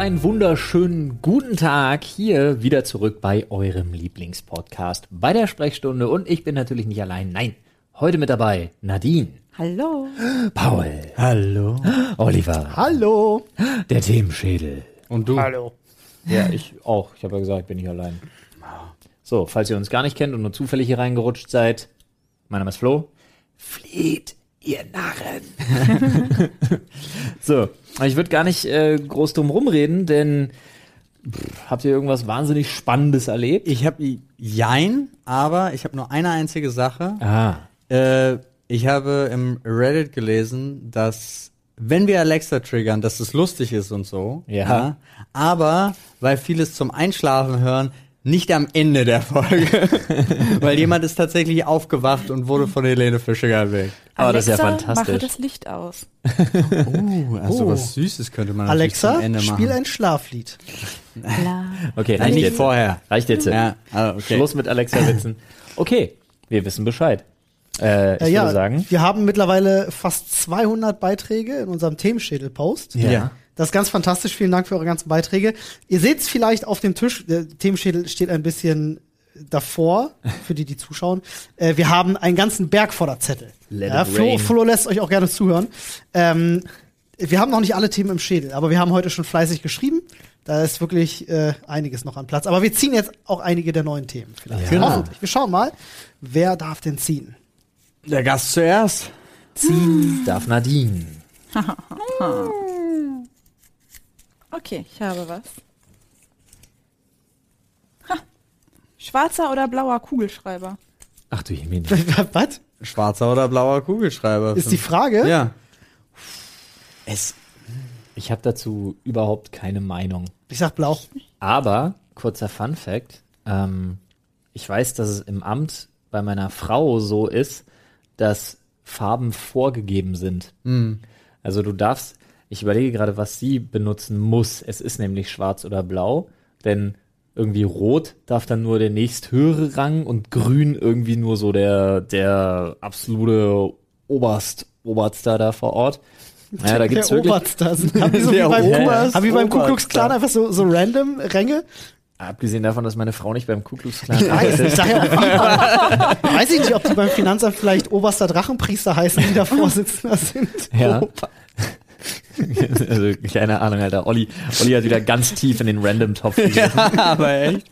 einen wunderschönen guten Tag hier wieder zurück bei eurem Lieblingspodcast bei der Sprechstunde und ich bin natürlich nicht allein. Nein, heute mit dabei Nadine, Hallo. Paul, Hallo. Oliver, Hallo. der Themenschädel. Und du? Hallo. Ja, ich auch. Ich habe ja gesagt, ich bin nicht allein. So, falls ihr uns gar nicht kennt und nur zufällig hier reingerutscht seid, mein Name ist Flo. Flieht, ihr Narren. so, ich würde gar nicht äh, groß drum rumreden, denn pff, habt ihr irgendwas wahnsinnig Spannendes erlebt? Ich habe Jein, aber ich habe nur eine einzige Sache. Ah, Äh, ich habe im Reddit gelesen, dass wenn wir Alexa triggern, dass es lustig ist und so. Ja. aber weil vieles zum Einschlafen hören, nicht am Ende der Folge. weil jemand ist tatsächlich aufgewacht und wurde von Helene Fischer geweckt. aber das ist ja Alexa, fantastisch. Mache das Licht aus. Oh, also Oh. was Süßes könnte man natürlich zum Alexa, Ende machen. spiel ein Schlaflied. Klar. Okay, reicht nicht jetzt. vorher. Reicht jetzt. Ja, ah, okay. Schluss mit Alexa-Witzen. Okay, wir wissen Bescheid. Äh, ich Äh, ja, würde sagen, wir haben mittlerweile fast 200 Beiträge in unserem Themenschädel-Post. Ja. Das ist ganz fantastisch. Vielen Dank für eure ganzen Beiträge. Ihr seht es vielleicht auf dem Tisch. Der Themenschädel steht ein bisschen davor, für die, die zuschauen. Äh, wir haben einen ganzen Berg voller Zettel. Let ja, Flo. Flo lässt euch auch gerne zuhören. Ähm, wir haben noch nicht alle Themen im Schädel, aber wir haben heute schon fleißig geschrieben. Da ist wirklich äh, einiges noch an Platz. Aber wir ziehen jetzt auch einige der neuen Themen. Vielleicht. Ja. Hoffentlich. Wir schauen mal, wer darf denn ziehen? Der Gast zuerst. ziehen darf Nadine. Okay, ich habe was. Ha. Schwarzer oder blauer Kugelschreiber? Ach du Jemine. Was? Schwarzer oder blauer Kugelschreiber? Ist die Frage? Ja. Es. Ich habe dazu überhaupt keine Meinung. Ich sag blau. Aber, kurzer Fun Fact, ähm, ich weiß, dass es im Amt bei meiner Frau so ist, dass Farben vorgegeben sind. Also du darfst, ich überlege gerade, was sie benutzen muss. Es ist nämlich schwarz oder blau, denn irgendwie rot darf dann nur der nächsthöhere Rang und grün irgendwie nur so der, der absolute Oberst, Oberster da vor Ort. Naja, da gibt's der wirklich, Oberster. Haben die so wie beim, Oberst- haben die beim Ku Klux. Klan einfach so, so random Ränge? abgesehen davon, dass meine Frau nicht beim Ku Klux Klan Weiß, ich sag ja wie- weiß ich nicht, ob die beim Finanzamt vielleicht Oberster Drachenpriester heißen, die da Vorsitzender sind. Ja. Ober- also keine Ahnung, Alter. Olli, Olli hat wieder ganz tief in den Random-Topf gegriffen. aber echt.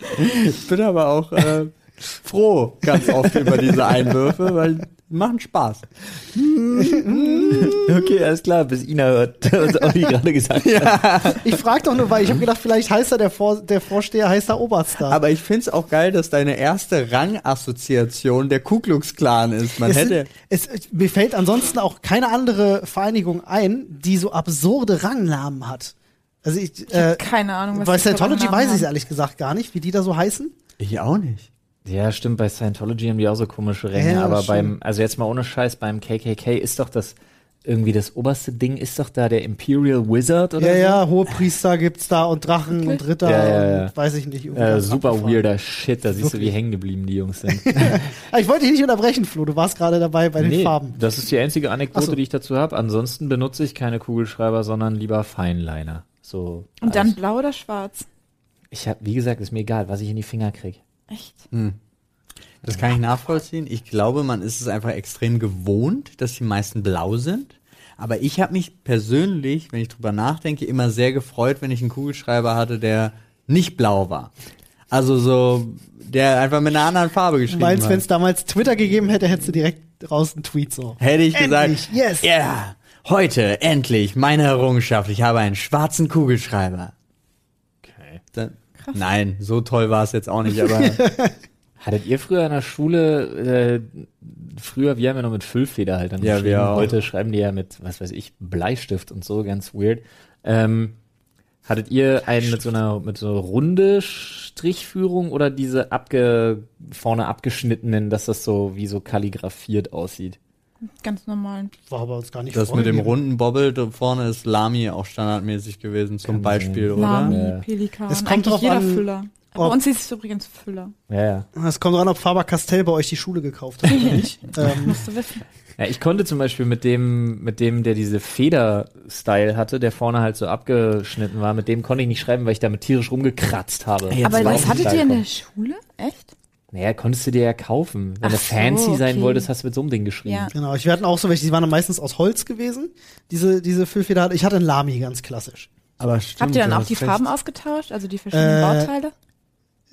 Ich bin aber auch äh, froh ganz oft über diese Einwürfe, weil machen Spaß. Okay, alles klar, bis Ina hört, was Olli gerade gesagt hat. Ich frag doch nur, weil ich habe gedacht, vielleicht heißt er der, Vor der Vorsteher, heißt er Oberster. Aber ich find's auch geil, dass deine erste Rangassoziation der Ku Klux Klan ist. Man es, hätte. es, mir fällt ansonsten auch keine andere Vereinigung ein, die so absurde Rangnamen hat. Also ich, äh, Keine Ahnung, was bei Scientology weiß ich ehrlich gesagt gar nicht, wie die da so heißen. Ich auch nicht. Ja, stimmt, bei Scientology haben die auch so komische Ränge, Ja, aber stimmt. beim, also jetzt mal ohne Scheiß, beim KKK ist doch das, irgendwie das oberste Ding ist doch da der Imperial Wizard oder Ja, so? ja, Hohepriester gibt's da und Drachen und Ritter Ja, ja, ja. und weiß ich nicht. Äh, super abgefahren. weirder Shit, da siehst du, wie hängen geblieben die Jungs sind. Ich wollte dich nicht unterbrechen, Flo. Du warst gerade dabei bei den nee, Farben. das ist die einzige Anekdote, so. die ich dazu habe. Ansonsten benutze ich keine Kugelschreiber, sondern lieber Feinliner. So. Und dann blau oder schwarz? Ich habe, wie gesagt, ist mir egal, was ich in die Finger krieg. Echt? Das kann ich nachvollziehen. Ich glaube, man ist es einfach extrem gewohnt, dass die meisten blau sind. Aber ich habe mich persönlich, wenn ich drüber nachdenke, immer sehr gefreut, wenn ich einen Kugelschreiber hatte, der nicht blau war. Also so, der einfach mit einer anderen Farbe Du geschrieben meinst, wenn hat. es damals Twitter gegeben hätte, hättest du direkt raus einen Tweet so. Hätte ich Endlich, gesagt, yes. ja, heute endlich meine Errungenschaft. Ich habe einen schwarzen Kugelschreiber. Okay. Dann, nein, so toll war es jetzt auch nicht, aber Hattet ihr früher in der Schule, äh, früher, wir haben ja noch mit Füllfeder halt dann Ja, geschrieben. wir auch. Heute schreiben die ja mit, was weiß ich, Bleistift und so, ganz weird. Ähm, hattet ihr einen mit so einer, mit so einer runde Strichführung oder diese abge, vorne abgeschnittenen, dass das so wie so kalligrafiert aussieht? Ganz normal. War aber uns gar nicht das mit dem runden Bobbel da vorne ist Lami auch standardmäßig gewesen zum Kann Beispiel, sein. oder? Lami, Ja. Pelikan, Es kommt eigentlich drauf jeder an- Füller. Bei ob, uns hieß es übrigens Füller. Ja, ja. es kommt dran, ob Faber-Castell bei euch die Schule gekauft hat oder nicht. ähm, Musst du wissen. Ja, ich konnte zum Beispiel mit dem, mit dem, der diese Feder-Style hatte, der vorne halt so abgeschnitten war, mit dem konnte ich nicht schreiben, weil ich damit tierisch rumgekratzt habe. Aber was hattet ihr in der Schule? Echt? Naja, konntest du dir ja kaufen. Wenn Ach du so, fancy sein okay. wolltest, hast du mit so einem Ding geschrieben. Ja. Genau, ich hatten auch so welche, die waren dann meistens aus Holz gewesen, diese, diese Füllfeder. Ich hatte ein Lamy, ganz klassisch. Aber stimmt, Habt ihr dann auch die recht. Farben ausgetauscht? Also die verschiedenen Äh, Bauteile?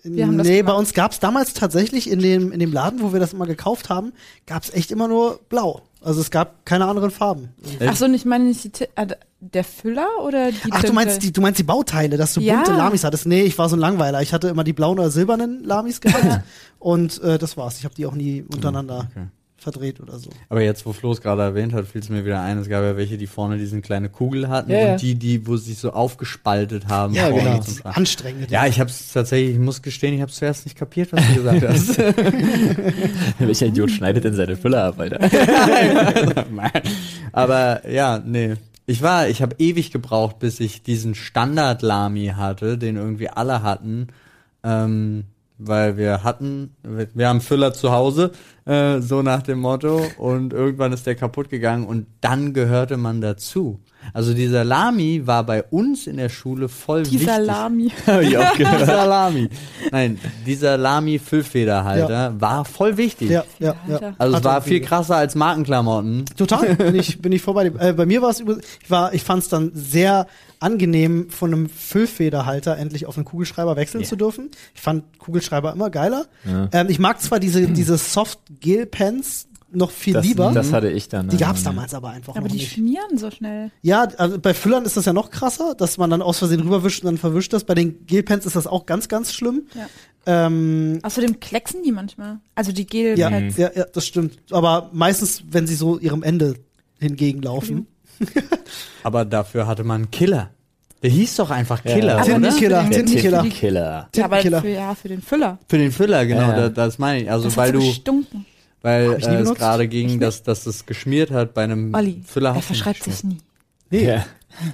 Wir haben das nee, gemacht. bei uns gab's damals tatsächlich in dem, in dem Laden, wo wir das immer gekauft haben, gab's echt immer nur blau. Also es gab keine anderen Farben. Ach so, und ich meine nicht die, äh, der Füller oder die Ach, du meinst die, du meinst die Bauteile, dass du Ja. bunte Lamis hattest? Nee, ich war so ein Langweiler. Ich hatte immer die blauen oder silbernen Lamis gehabt und äh, das war's. Ich habe die auch nie untereinander Okay. verdreht oder so. Aber jetzt, wo Flo es gerade erwähnt hat, fiel es mir wieder ein, es gab ja welche, die vorne diese kleine Kugel hatten Ja, ja. und die, die, wo sie sich so aufgespaltet haben. Ja, genau. Anstrengend. Ja, ich habe es tatsächlich, ich muss gestehen, ich habe es zuerst nicht kapiert, was du gesagt hast. Welcher Idiot schneidet denn seine Füller ab, Alter? Aber ja, nee. Ich war, ich habe ewig gebraucht, bis ich diesen Standard-Lami hatte, den irgendwie alle hatten. Ähm, weil wir hatten, wir, wir haben Füller zu Hause, äh, so nach dem Motto, und irgendwann ist der kaputt gegangen und dann gehörte man dazu. Also dieser Lami war bei uns in der Schule voll Die wichtig. Salami. Hab ich auch gehört. Salami. Nein, dieser Lami-Füllfederhalter war voll wichtig. Ja, ja, ja. Also es war viel krasser als Markenklamotten. Total, bin ich, bin ich vorbei. Äh, bei mir war es über, ich war, ich fand es dann sehr angenehm, von einem Füllfederhalter endlich auf einen Kugelschreiber wechseln Ja. zu dürfen. Ich fand Kugelschreiber immer geiler. Ja. Ähm, ich mag zwar diese, diese Soft-Gel-Pens noch viel Das, lieber. das hatte ich dann. die gab's ähm, damals aber einfach Aber noch die nicht. schmieren so schnell. Ja, also bei Füllern ist das ja noch krasser, dass man dann aus Versehen rüberwischt und dann verwischt das. Bei den Gelpens ist das auch ganz, ganz schlimm. Ja. Ähm, Außerdem klecksen die manchmal. Also die ja, Gelpads. ja, ja, das stimmt. Aber meistens, wenn sie so ihrem Ende hingegenlaufen. Aber dafür hatte man einen Killer. Der hieß doch einfach Ja. Killer, Aber oder? für Tintenkiller, den- Der Tintenkiller. Tintenkiller. Ja, aber für, ja, für den Füller. Für den Füller, genau, Ja, ja. Da, das meine ich. Also Das weil hat so du, gestunken. Weil Hab ich nie äh, es gerade ging, dass, dass es geschmiert hat bei einem Olli, Füller. er hast du nicht verschreibt sich nie. Nee. Ja.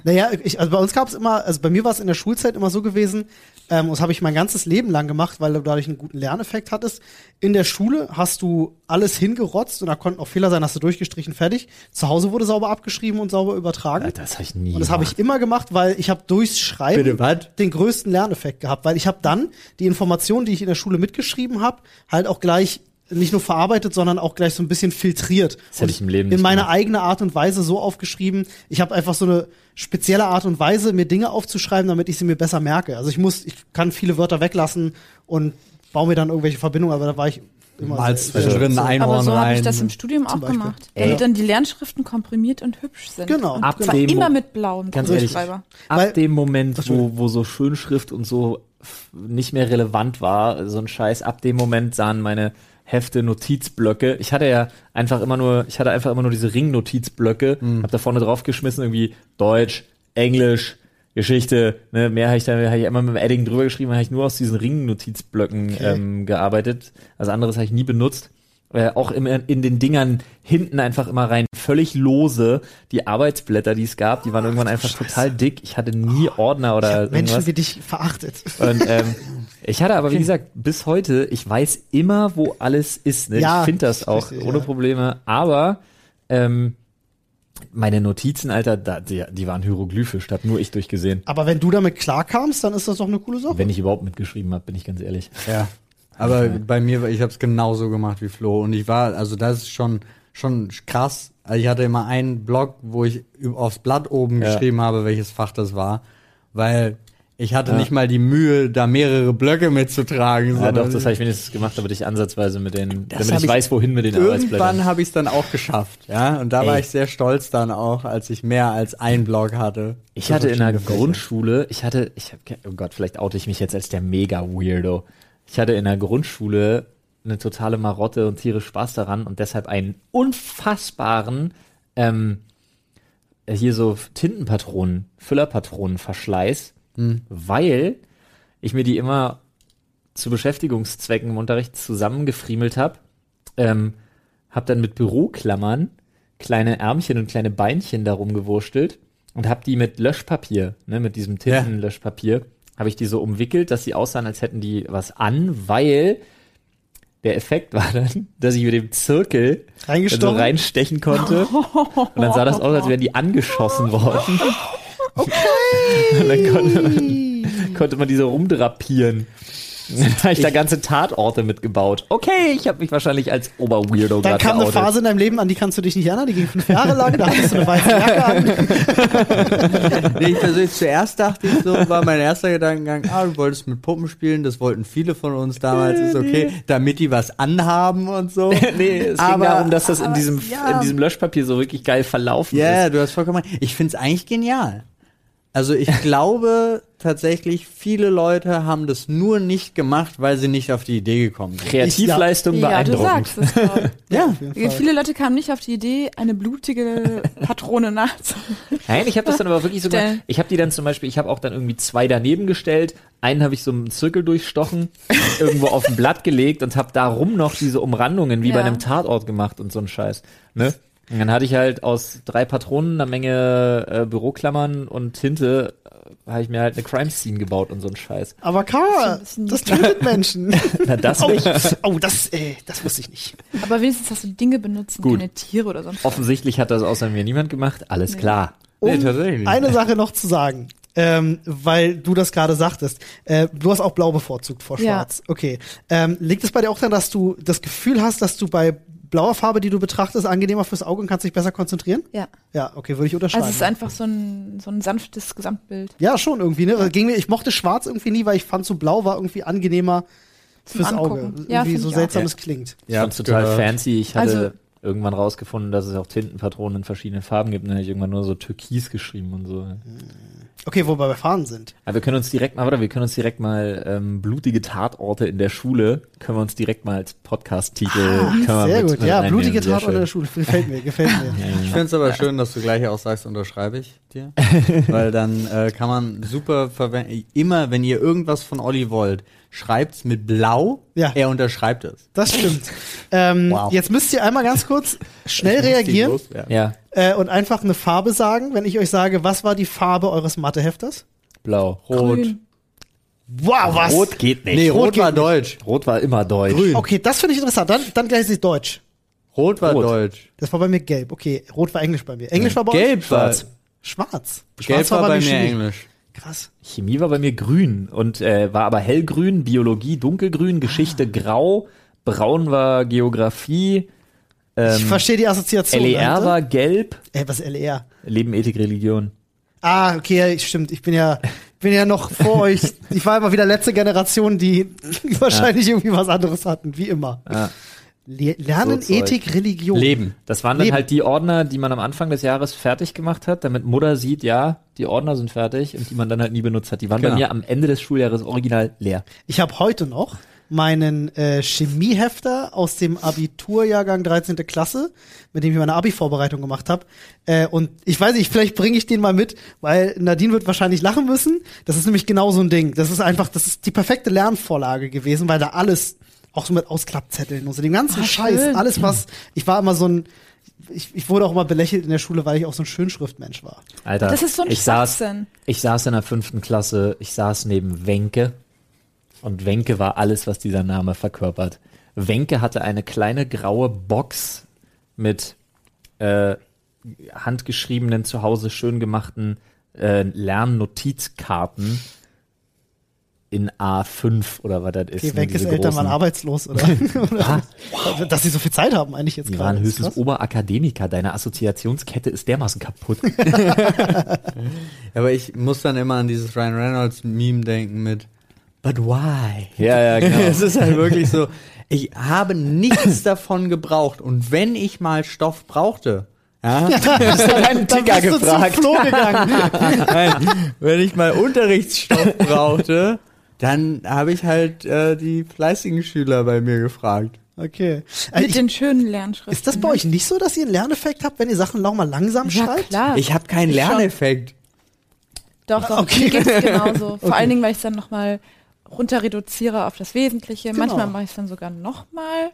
Naja, ich, also bei uns gab es immer, also bei mir war es in der Schulzeit immer so gewesen, ähm, und das habe ich mein ganzes Leben lang gemacht, weil du dadurch einen guten Lerneffekt hattest. In der Schule hast du alles hingerotzt und da konnten auch Fehler sein, hast du durchgestrichen, fertig. Zu Hause wurde sauber abgeschrieben und sauber übertragen. Alter, das habe ich nie und das habe ich immer gemacht, weil ich habe durchs Schreiben Bitte, den größten Lerneffekt gehabt, weil ich habe dann die Informationen, die ich in der Schule mitgeschrieben habe, halt auch gleich nicht nur verarbeitet, sondern auch gleich so ein bisschen filtriert. Das hätte ich im Leben in nicht meine gemacht. eigene Art und Weise so aufgeschrieben. Ich habe einfach so eine spezielle Art und Weise, mir Dinge aufzuschreiben, damit ich sie mir besser merke. Also ich muss, ich kann viele Wörter weglassen und baue mir dann irgendwelche Verbindungen, aber da war ich immer Malst sehr- zwischendrin sehr- ein Aber Einhorn so habe ich das im Studium auch Beispiel. gemacht. Damit dann die Lernschriften komprimiert und hübsch sind. Genau. Und Ab zwar dem immer mit blauem Ganz ehrlich, Kugelschreiber. ab Weil- dem Moment, wo, wo so Schönschrift und so nicht mehr relevant war, so ein Scheiß, ab dem Moment sahen meine Hefte, Notizblöcke. Ich hatte ja einfach immer nur, ich hatte einfach immer nur diese Ring-Notizblöcke, hab da vorne drauf geschmissen, irgendwie Deutsch, Englisch, Geschichte, ne, mehr habe ich da hab ich immer mit dem Edding drüber geschrieben, habe ich nur aus diesen Ring-Notizblöcken Okay. ähm, gearbeitet. Also anderes habe ich nie benutzt. Äh, auch immer in den Dingern hinten einfach immer rein, völlig lose. Die Arbeitsblätter, die es gab, die waren irgendwann einfach total dick. Ich hatte nie Ordner Ich oder Menschen irgendwas. wie dich verachtet. Und ähm, ich hatte aber, wie gesagt, bis heute, ich weiß immer, wo alles ist. Ne? Ja, ich finde das auch richtig, ohne ja. Probleme. Aber ähm, meine Notizen, Alter, da, die, die waren hieroglyphisch, da hab nur ich durchgesehen. Aber wenn du damit klarkamst, dann ist das doch eine coole Sache. Wenn ich überhaupt mitgeschrieben habe, bin ich ganz ehrlich. Ja. Aber bei mir, ich habe es genauso gemacht wie Flo. Und ich war, also das ist schon, schon krass. Also ich hatte immer einen Blog, wo ich aufs Blatt oben Ja. geschrieben habe, welches Fach das war. Weil ich hatte Ja. nicht mal die Mühe, da mehrere Blöcke mitzutragen. Ja, doch, das habe ich wenigstens gemacht, aber nicht ansatzweise mit den, Das damit ich ich weiß, wohin mit den Irgendwann Arbeitsblättern. habe ich es dann auch geschafft, ja. Und da war Ey. ich sehr stolz dann auch, als ich mehr als ein Blog hatte. Ich hatte in der. Grundschule, ich hatte, ich hab, oh Gott, vielleicht oute ich mich jetzt als der mega Weirdo. Ich hatte in der Grundschule eine totale Marotte und tierisch Spaß daran und deshalb einen unfassbaren, ähm, hier so Tintenpatronen, Füllerpatronenverschleiß, weil ich mir die immer zu Beschäftigungszwecken im Unterricht zusammengefriemelt habe, ähm, habe dann mit Büroklammern kleine Ärmchen und kleine Beinchen darum gewurstelt und habe die mit Löschpapier, ne, mit diesem Tintenlöschpapier, habe ich die so umwickelt, dass sie aussahen, als hätten die was an, weil der Effekt war dann, dass ich mit dem Zirkel so reinstechen konnte. Und dann sah das aus, als wären die angeschossen worden. Und dann konnte man, konnte man die so rumdrapieren. Dann habe ich da ganze Tatorte mitgebaut. Okay, ich habe mich wahrscheinlich als Oberweirdo Dann kam eine. Phase in deinem Leben, an die kannst du dich nicht erinnern, die ging fünf Jahre lang, da hattest du eine weiße Jacke an. Nee, ich persönlich zuerst dachte ich so, war mein erster Gedankengang, ah, du wolltest mit Puppen spielen, das wollten viele von uns damals, ist okay, damit die was anhaben und so. nee, es ging Aber- darum, dass das in aber, diesem, ja. in diesem Löschpapier so wirklich geil verlaufen Ja, ist. du hast vollkommen recht. Ich find's eigentlich genial. Also ich glaube tatsächlich, viele Leute haben das nur nicht gemacht, weil sie nicht auf die Idee gekommen sind. Kreativleistung Ja, du beeindruckend. sagst es. Ja, Fall. Viele Leute kamen nicht auf die Idee, eine blutige Patrone nachzuholen. Nein, ich habe das dann aber wirklich so gemacht. Ich habe die dann zum Beispiel, ich habe auch dann irgendwie zwei daneben gestellt. Einen habe ich so einen Zirkel durchstochen, irgendwo auf ein Blatt gelegt und habe darum noch diese Umrandungen wie bei Ja. einem Tatort gemacht und so ein Scheiß. Ne? Und dann hatte ich halt aus drei Patronen, einer Menge äh, Büroklammern und Tinte, äh, habe ich mir halt eine Crime Scene gebaut und so ein Scheiß. Aber Karl, Das tötet Menschen. Na, das Oh, nicht. oh das, äh, das wusste ich nicht. Aber wenigstens hast du die Dinge benutzt Gut. keine Tiere oder sonst was. Offensichtlich hat das außer mir niemand gemacht. Alles klar. Nee, Um tatsächlich. eine Sache noch zu sagen, ähm, weil du das gerade sagtest. Äh, du hast auch blau bevorzugt vor Ja. schwarz. Okay. Ähm, liegt es bei dir auch daran, dass du das Gefühl hast, dass du bei blauer Farbe, die du betrachtest, angenehmer fürs Auge und kannst dich besser konzentrieren? Ja. Ja, okay, würde ich unterschreiben. Also es ist einfach so ein, so ein sanftes Gesamtbild. ja, schon irgendwie, ne? Ging mir, ich mochte schwarz irgendwie nie, weil ich fand so blau war irgendwie angenehmer Zum fürs Auge. Angucken. Irgendwie Ja, find so seltsam es klingt. Ich fand's total fancy. Ich hatte Also- irgendwann rausgefunden, dass es auch Tintenpatronen in verschiedenen Farben gibt. Dann habe ich irgendwann nur so Türkis geschrieben und so. Okay, wo wir bei Fahnen sind. Aber wir können uns direkt mal, warte, wir können uns direkt mal ähm, blutige Tatorte in der Schule, können wir uns direkt mal als Podcast-Titel Ah, Sehr mit- gut, mit ja, blutige Sehr Tat schön. in der Schule. Gefällt mir, gefällt mir. Ich finde es aber schön, dass du gleich auch sagst, unterschreibe ich dir. Weil dann äh, kann man super verwenden. Immer, wenn ihr irgendwas von Olli wollt, schreibt's mit Blau, Ja. er unterschreibt es. Das stimmt. Ähm, Wow. Jetzt müsst ihr einmal ganz kurz schnell reagieren loswerden. Ja, äh, und einfach eine Farbe sagen, wenn ich euch sage, was war die Farbe eures Mathehefters? blau. Rot. Grün. Wow, was? Rot geht nicht. Nee, Rot Rot, war nicht. Deutsch. Rot war immer deutsch. Grün. Okay, das finde ich interessant. Dann, dann gleich ist Deutsch. Rot war Rot. Deutsch. Das war bei mir gelb. Okay, rot war Englisch bei mir. Englisch war bei Gelb euch? war- Schwarz. Schwarz. Gelb Schwarz war bei mir Chemie. Englisch. Krass. Chemie war bei mir grün und äh, war aber hellgrün, Biologie dunkelgrün, Geschichte grau, braun war Geografie, ich ähm, verstehe die Assoziation. LER dahinter. war gelb, Ey, was ist LER? Leben, Ethik, Religion. Ah, okay, ja, stimmt. Ich bin ja, bin ja noch vor euch. Ich war immer wieder letzte Generation, die wahrscheinlich irgendwie was anderes hatten, wie immer. Ja. Le Lernen, So. Ethik, Religion. Leben. Das waren dann Leben. halt die Ordner, die man am Anfang des Jahres fertig gemacht hat, damit Mutter sieht, ja, die Ordner sind fertig und die man dann halt nie benutzt hat. Die waren bei Genau. mir am Ende des Schuljahres original leer. Ich habe heute noch meinen äh, Chemiehefter aus dem Abiturjahrgang 13. Klasse, mit dem ich meine Abi-Vorbereitung gemacht habe. Äh, und ich weiß nicht, vielleicht bringe ich den mal mit, weil Nadine wird wahrscheinlich lachen müssen. Das ist nämlich genau so ein Ding. Das ist einfach, das ist die perfekte Lernvorlage gewesen, weil da alles, auch so mit Ausklappzetteln und so, dem ganzen Ah, Scheiß, schön. alles was, ich war immer so ein, ich, ich wurde auch immer belächelt in der Schule, weil ich auch so ein Schönschriftmensch war. Alter, Das ist so ein ich saß, ich saß in der fünften Klasse, ich saß neben Wenke und Wenke war alles, was dieser Name verkörpert. Wenke hatte eine kleine graue Box mit äh, handgeschriebenen, zu Hause schön gemachten äh, Lernnotizkarten in A5 oder was das ist. Okay, ne, weg ist Eltern waren arbeitslos, oder? oder dass sie so viel Zeit haben eigentlich jetzt Die gerade. waren Das ist höchstens krass. Oberakademiker. Deine Assoziationskette ist dermaßen kaputt. Aber ich muss dann immer an dieses Ryan Reynolds Meme denken mit But why? ja, ja, genau. Es ist halt wirklich so, ich habe nichts davon gebraucht und wenn ich mal Stoff brauchte, ja, einen Dann bist du zum Flo gegangen. nein, wenn ich mal Unterrichtsstoff brauchte, dann habe ich halt äh, die fleißigen Schüler bei mir gefragt. Okay. Äh, Mit ich, den schönen Lernschriften. ist das bei euch nicht so, dass ihr einen Lerneffekt habt, wenn ihr Sachen auch mal langsam Ja, schreibt? klar. Ich habe keinen. Lerneffekt. Doch, doch. Okay. Mir geht's genauso. Vor Okay. allen Dingen, weil ich es dann nochmal runter reduziere auf das Wesentliche. Genau. Manchmal mache ich es dann sogar nochmal.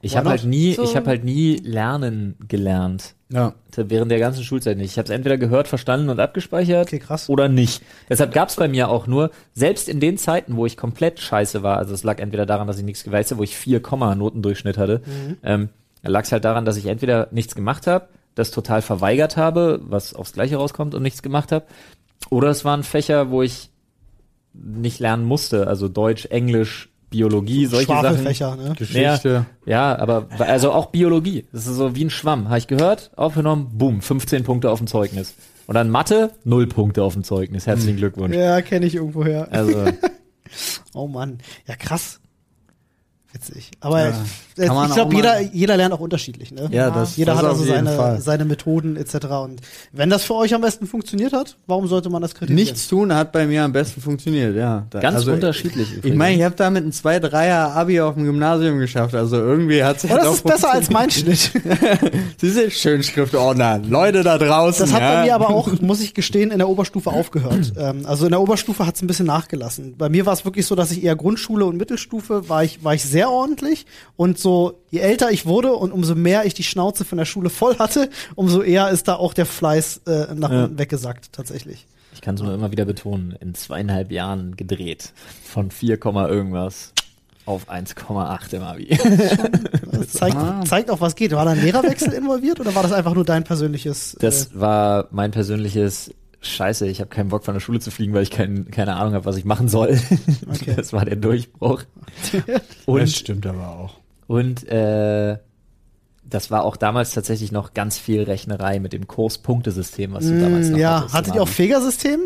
Ich habe halt nie, So- ich habe halt nie lernen gelernt. Ja. Während der ganzen Schulzeit nicht. Ich habe es entweder gehört, verstanden und abgespeichert Okay, krass. oder nicht. Deshalb gab es bei mir auch nur, selbst in den Zeiten, wo ich komplett scheiße war, also es lag entweder daran, dass ich nichts geweißt habe, wo ich 4, Notendurchschnitt hatte, ähm, lag es halt daran, dass ich entweder nichts gemacht habe, das total verweigert habe, was aufs Gleiche rauskommt und nichts gemacht habe, oder es waren Fächer, wo ich nicht lernen musste, also Deutsch, Englisch, Biologie, solche Sachen. Schwafelfächer, ne? Geschichte. Ja, aber also auch Biologie. Das ist so wie ein Schwamm. Habe ich gehört, aufgenommen, boom, 15 Punkte auf dem Zeugnis. Und dann Mathe, 0 Punkte auf dem Zeugnis. Herzlichen Glückwunsch. Ja, kenne ich irgendwoher. Also, Oh Mann. Ja, krass. Witzig. Aber Ja. Äh, Kann man ich glaube, jeder, jeder lernt auch unterschiedlich, ne? Ja, das Jeder das hat also seine, Fall. seine Methoden etc. Und wenn das für euch am besten funktioniert hat, warum sollte man das kritisieren? Nichts tun hat bei mir am besten funktioniert, ja. Da, ganz also, unterschiedlich. Ich meine, ich habe da mit einem 2-3er Abi auf dem Gymnasium geschafft, also irgendwie hat es Oh, das ist besser als mein Schnitt. Diese Schönschriftordner, Leute da draußen. Das hat ja. bei mir aber auch, muss ich gestehen, in der Oberstufe aufgehört. Ähm, also in der Oberstufe hat es ein bisschen nachgelassen. Bei mir war es wirklich so, dass ich eher Grundschule und Mittelstufe war ich, war ich sehr ordentlich. Und so, je älter ich wurde und umso mehr ich die Schnauze von der Schule voll hatte, umso eher ist da auch der Fleiß äh, nach Ja. unten weggesackt, tatsächlich. Ich kann es nur immer wieder betonen, in zweieinhalb Jahren gedreht. Von 4, Komma irgendwas auf 1,8 im Abi. Das zeigt, Ah. zeigt auch, was geht. War da ein Lehrerwechsel involviert oder war das einfach nur dein persönliches? Das war mein persönliches Scheiße, ich habe keinen Bock von der Schule zu fliegen, weil ich kein, keine Ahnung habe, was ich machen soll. Okay. Das war der Durchbruch. Das Und, stimmt aber auch. Und äh, das war auch damals tatsächlich noch ganz viel Rechnerei mit dem Kurspunktesystem, was du damals äh, noch ja, hattest. hattet ihr auch. Feger-System?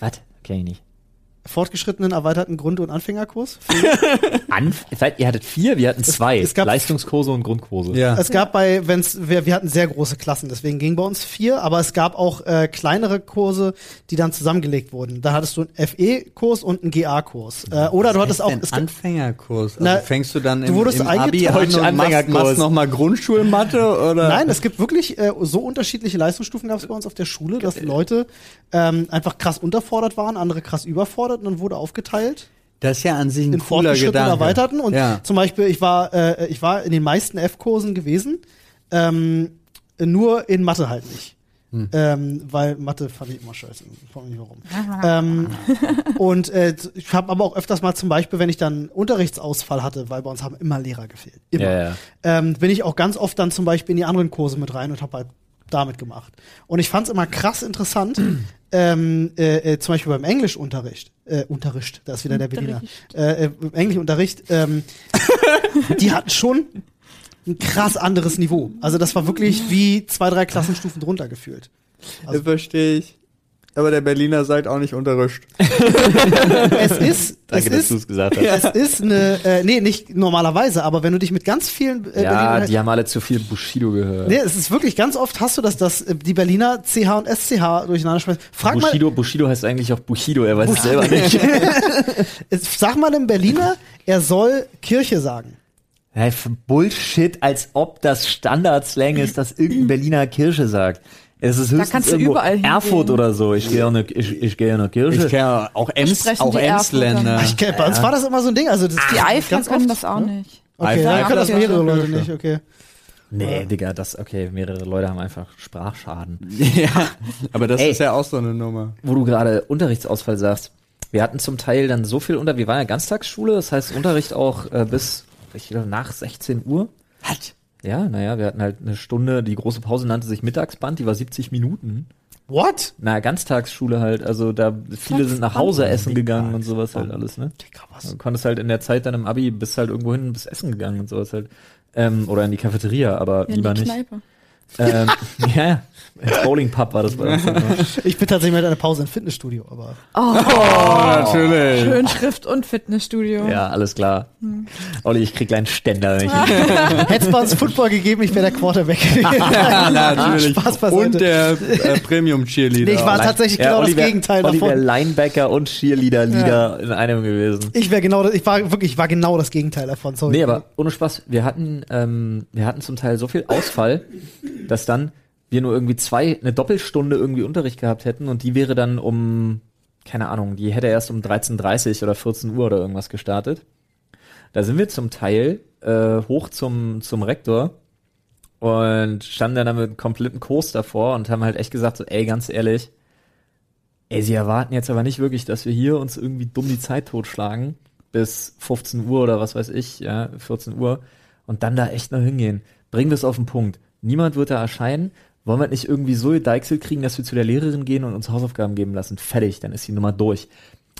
Was? Kenn ich nicht. Fortgeschrittenen erweiterten Grund- und Anfängerkurs? Anf ihr hattet vier, wir hatten zwei. es gab- Leistungskurse und Grundkurse. Ja. Es gab bei, wenn's, wir, wir hatten sehr große Klassen, deswegen ging bei uns vier, aber es gab auch äh, kleinere Kurse, die dann zusammengelegt wurden. Da hattest du einen FE-Kurs und einen GA-Kurs. Äh, oder du hattest auch, es, ein gab- Anfängerkurs. Also Na, fängst du dann du im, wurdest im Abi eingetragen- an machst, Anfängerkurs. machst nochmal Grundschulmathe oder? Nein, es gibt wirklich äh, so unterschiedliche Leistungsstufen gab es bei uns auf der Schule, dass Leute ähm, einfach krass unterfordert waren, andere krass überfordert und dann wurde aufgeteilt Das ist ja an sich ein in cooler fortgeschrittenen und Gedanke. erweiterten. Und ja. zum Beispiel, ich war, äh, ich war in den meisten F-Kursen gewesen, ähm, nur in Mathe halt nicht. Hm. Ähm, weil Mathe fand ich immer scheiße. Ich nicht warum. ähm, und äh, ich habe aber auch öfters mal zum Beispiel, wenn ich dann Unterrichtsausfall hatte, weil bei uns haben immer Lehrer gefehlt. Immer. Ja, ja. Ähm, bin ich auch ganz oft dann zum Beispiel in die anderen Kurse mit rein und habe halt damit gemacht. Und ich fand es immer krass interessant, ähm, äh, äh, zum Beispiel beim Englischunterricht, äh, Unterricht, da ist wieder der Berliner, äh, äh, im Englischunterricht, ähm, die hatten schon ein krass anderes Niveau. Also das war wirklich wie zwei, drei Klassenstufen drunter gefühlt. Also- verstehe ich. Aber der Berliner sagt auch nicht unterrischt. Es ist, Danke, es dass du ist, es gesagt hast. es ist eine, äh, nee, nicht normalerweise, aber wenn du dich mit ganz vielen äh, Ja, Berlinern- die haben alle zu viel Bushido gehört. Nee, es ist wirklich ganz oft hast du das, dass äh, die Berliner CH und SCH durcheinander sprechen. Frag mal, Bushido, Bushido heißt eigentlich auch Bushido, er weiß es selber nicht. sag mal einem Berliner, er soll Kirche sagen. Bullshit, als ob das Standardslang ist, dass irgendein Berliner Kirche sagt. Es ist höchstens kannst du irgendwo überall hingehen. Erfurt oder so. Ich gehe eine, ich, ich gehe eine Kirche. Ich kenne auch Ems, auch Emsländer. Ich kenn, bei uns war das immer so ein Ding. Also das, Die Eifler können das auch ne? nicht. Okay, Eifler- können das mehrere Leute nicht. Okay. nee, Digga, das, okay, mehrere Leute haben einfach Sprachschaden. ja, aber das Ey. ist ja auch so eine Nummer. Wo du gerade Unterrichtsausfall sagst. Wir hatten zum Teil dann so viel unter, wir waren ja Ganztagsschule, das heißt Unterricht auch äh, bis, ich glaube, nach 16 Uhr. Hat. Ja, naja, wir hatten halt eine Stunde, die große Pause nannte sich Mittagsband, die war 70 Minuten. What? Na, Ganztagsschule halt, also da viele sind nach Hause essen gegangen und sowas halt alles, ne? Digga, was? Du konntest halt in der Zeit dann im Abi bis halt irgendwo hin bis essen gegangen und sowas halt. Ähm, oder in die Cafeteria, aber Ja, lieber nicht. Kneipe. Ähm, ja, ja. Ins Bowling Pub war das bei uns. Ich bin tatsächlich mit einer Pause im Fitnessstudio, aber Oh, natürlich. schön Schrift und Fitnessstudio. ja, alles klar. Hm. Olli, ich krieg gleich einen Ständer. Hätte es bei uns Football gegeben, ich wäre der Quarterback. Ja, natürlich. Spaß beiseite. Und der äh, Premium-Cheerleader. Nee, ich war tatsächlich genau das Olli wär- Gegenteil Olli davon. Linebacker und Cheerleader, Leader in einem gewesen. Ich wäre genau, das- ich war wirklich, ich war genau das Gegenteil davon. Sorry. Nee, aber ohne Spaß, wir hatten, ähm, wir hatten zum Teil so viel Ausfall, dass dann wir nur irgendwie zwei, eine Doppelstunde irgendwie Unterricht gehabt hätten und die wäre dann um, keine Ahnung, die hätte erst um 13.30 oder 14 Uhr oder irgendwas gestartet. Da sind wir zum Teil äh, hoch zum, zum Rektor und standen dann mit einem kompletten Kurs davor und haben halt echt gesagt, so, ey, ganz ehrlich, ey, sie erwarten jetzt aber nicht wirklich, dass wir hier uns irgendwie dumm die Zeit totschlagen bis 15 Uhr oder was weiß ich, ja, 14 Uhr und dann da echt noch hingehen. Bringen wir es auf den Punkt. Niemand wird da erscheinen. Wollen wir nicht irgendwie so gedeichselt kriegen, dass wir zu der Lehrerin gehen und uns Hausaufgaben geben lassen? Fertig, dann ist die Nummer durch.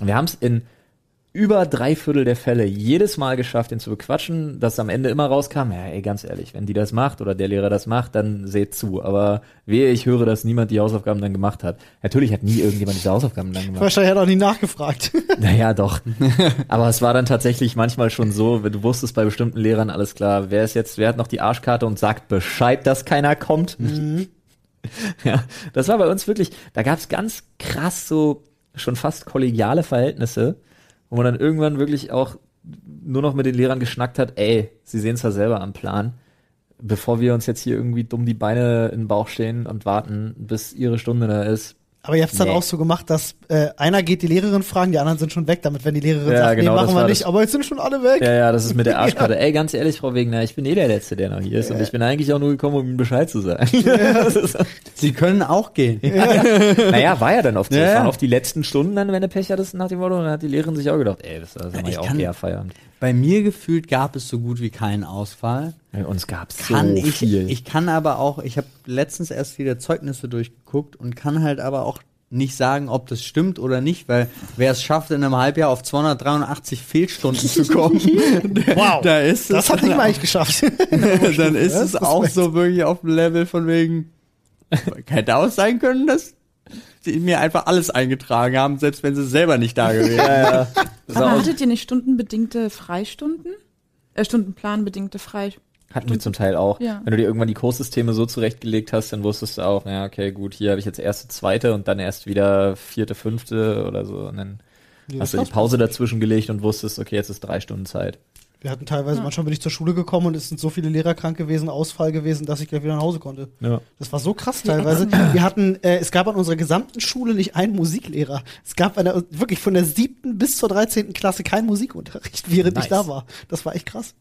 Wir haben es in über drei Viertel der Fälle jedes Mal geschafft, ihn zu bequatschen, dass am Ende immer rauskam, ja, ey, ganz ehrlich, wenn die das macht oder der Lehrer das macht, dann seht zu. Aber wehe, ich höre, dass niemand die Hausaufgaben dann gemacht hat. Natürlich hat nie irgendjemand diese Hausaufgaben dann gemacht. Wahrscheinlich hat er auch nie nachgefragt. Naja, doch. Aber es war dann tatsächlich manchmal schon so, wenn du wusstest bei bestimmten Lehrern, alles klar, wer ist jetzt, wer hat noch die Arschkarte und sagt Bescheid, dass keiner kommt. Ja, das war bei uns wirklich, da gab es ganz krass so schon fast kollegiale Verhältnisse, wo man dann irgendwann wirklich auch nur noch mit den Lehrern geschnackt hat, ey, sie sehen es ja selber am Plan, bevor wir uns jetzt hier irgendwie dumm die Beine in den Bauch stehen und warten, bis ihre Stunde da ist. Aber ihr habt es dann Nee. auch so gemacht, dass äh, einer geht die Lehrerin fragen, die anderen sind schon weg, damit wenn die Lehrerin Ja, sagt, genau, nee, machen wir war nicht, das. aber jetzt sind schon alle weg. Ja, ja, das ist mit der Arschkarte. Ey, ganz ehrlich, Frau Wegner, ich bin eh der Letzte, der noch hier ist und ich bin eigentlich auch nur gekommen, um Ihnen Bescheid zu sagen. Ist- Sie können auch gehen. naja, war ja dann oft so. Ja, Es ja. waren auf die letzten Stunden dann, wenn du Pech hattest nach dem Motto, dann hat die Lehrerin sich auch gedacht, ey, das, wir Ich ja auch eher Feierabend. Bei mir gefühlt gab es so gut wie keinen Ausfall. Bei uns gab's so Kann ich, viel. ich kann aber auch, ich habe letztens erst wieder Zeugnisse durchgeguckt und kann halt aber auch nicht sagen, ob das stimmt oder nicht, weil wer es schafft, in einem Halbjahr auf 283 Fehlstunden zu kommen, Wow, da ist das es, hat nicht mal ich geschafft. dann ist es auch so wirklich auf dem Level von wegen, hätte auch sein können, dass sie mir einfach alles eingetragen haben, selbst wenn sie selber nicht da gewesen wären. ja, ja. Das Aber hattet ihr nicht stundenbedingte Freistunden? Äh, stundenplanbedingte Freistunden? Hatten wir zum Teil auch. Ja. Wenn du dir irgendwann die Kurssysteme so zurechtgelegt hast, dann wusstest du auch, ja, okay, gut, hier habe ich jetzt erste, zweite und dann erst wieder vierte, fünfte oder so. Und dann hast du die Pause dazwischen gelegt und wusstest, okay, jetzt ist drei Stunden Zeit. Wir hatten teilweise, manchmal bin ich zur Schule gekommen und es sind so viele Lehrer krank gewesen, Ausfall gewesen, dass ich gleich wieder nach Hause konnte. Ja. Das war so krass teilweise. Wir hatten, äh, es gab an unserer gesamten Schule nicht einen Musiklehrer. Es gab der, wirklich von der siebten bis zur dreizehnten Klasse keinen Musikunterricht, während Nice. ich da war. Das war echt krass.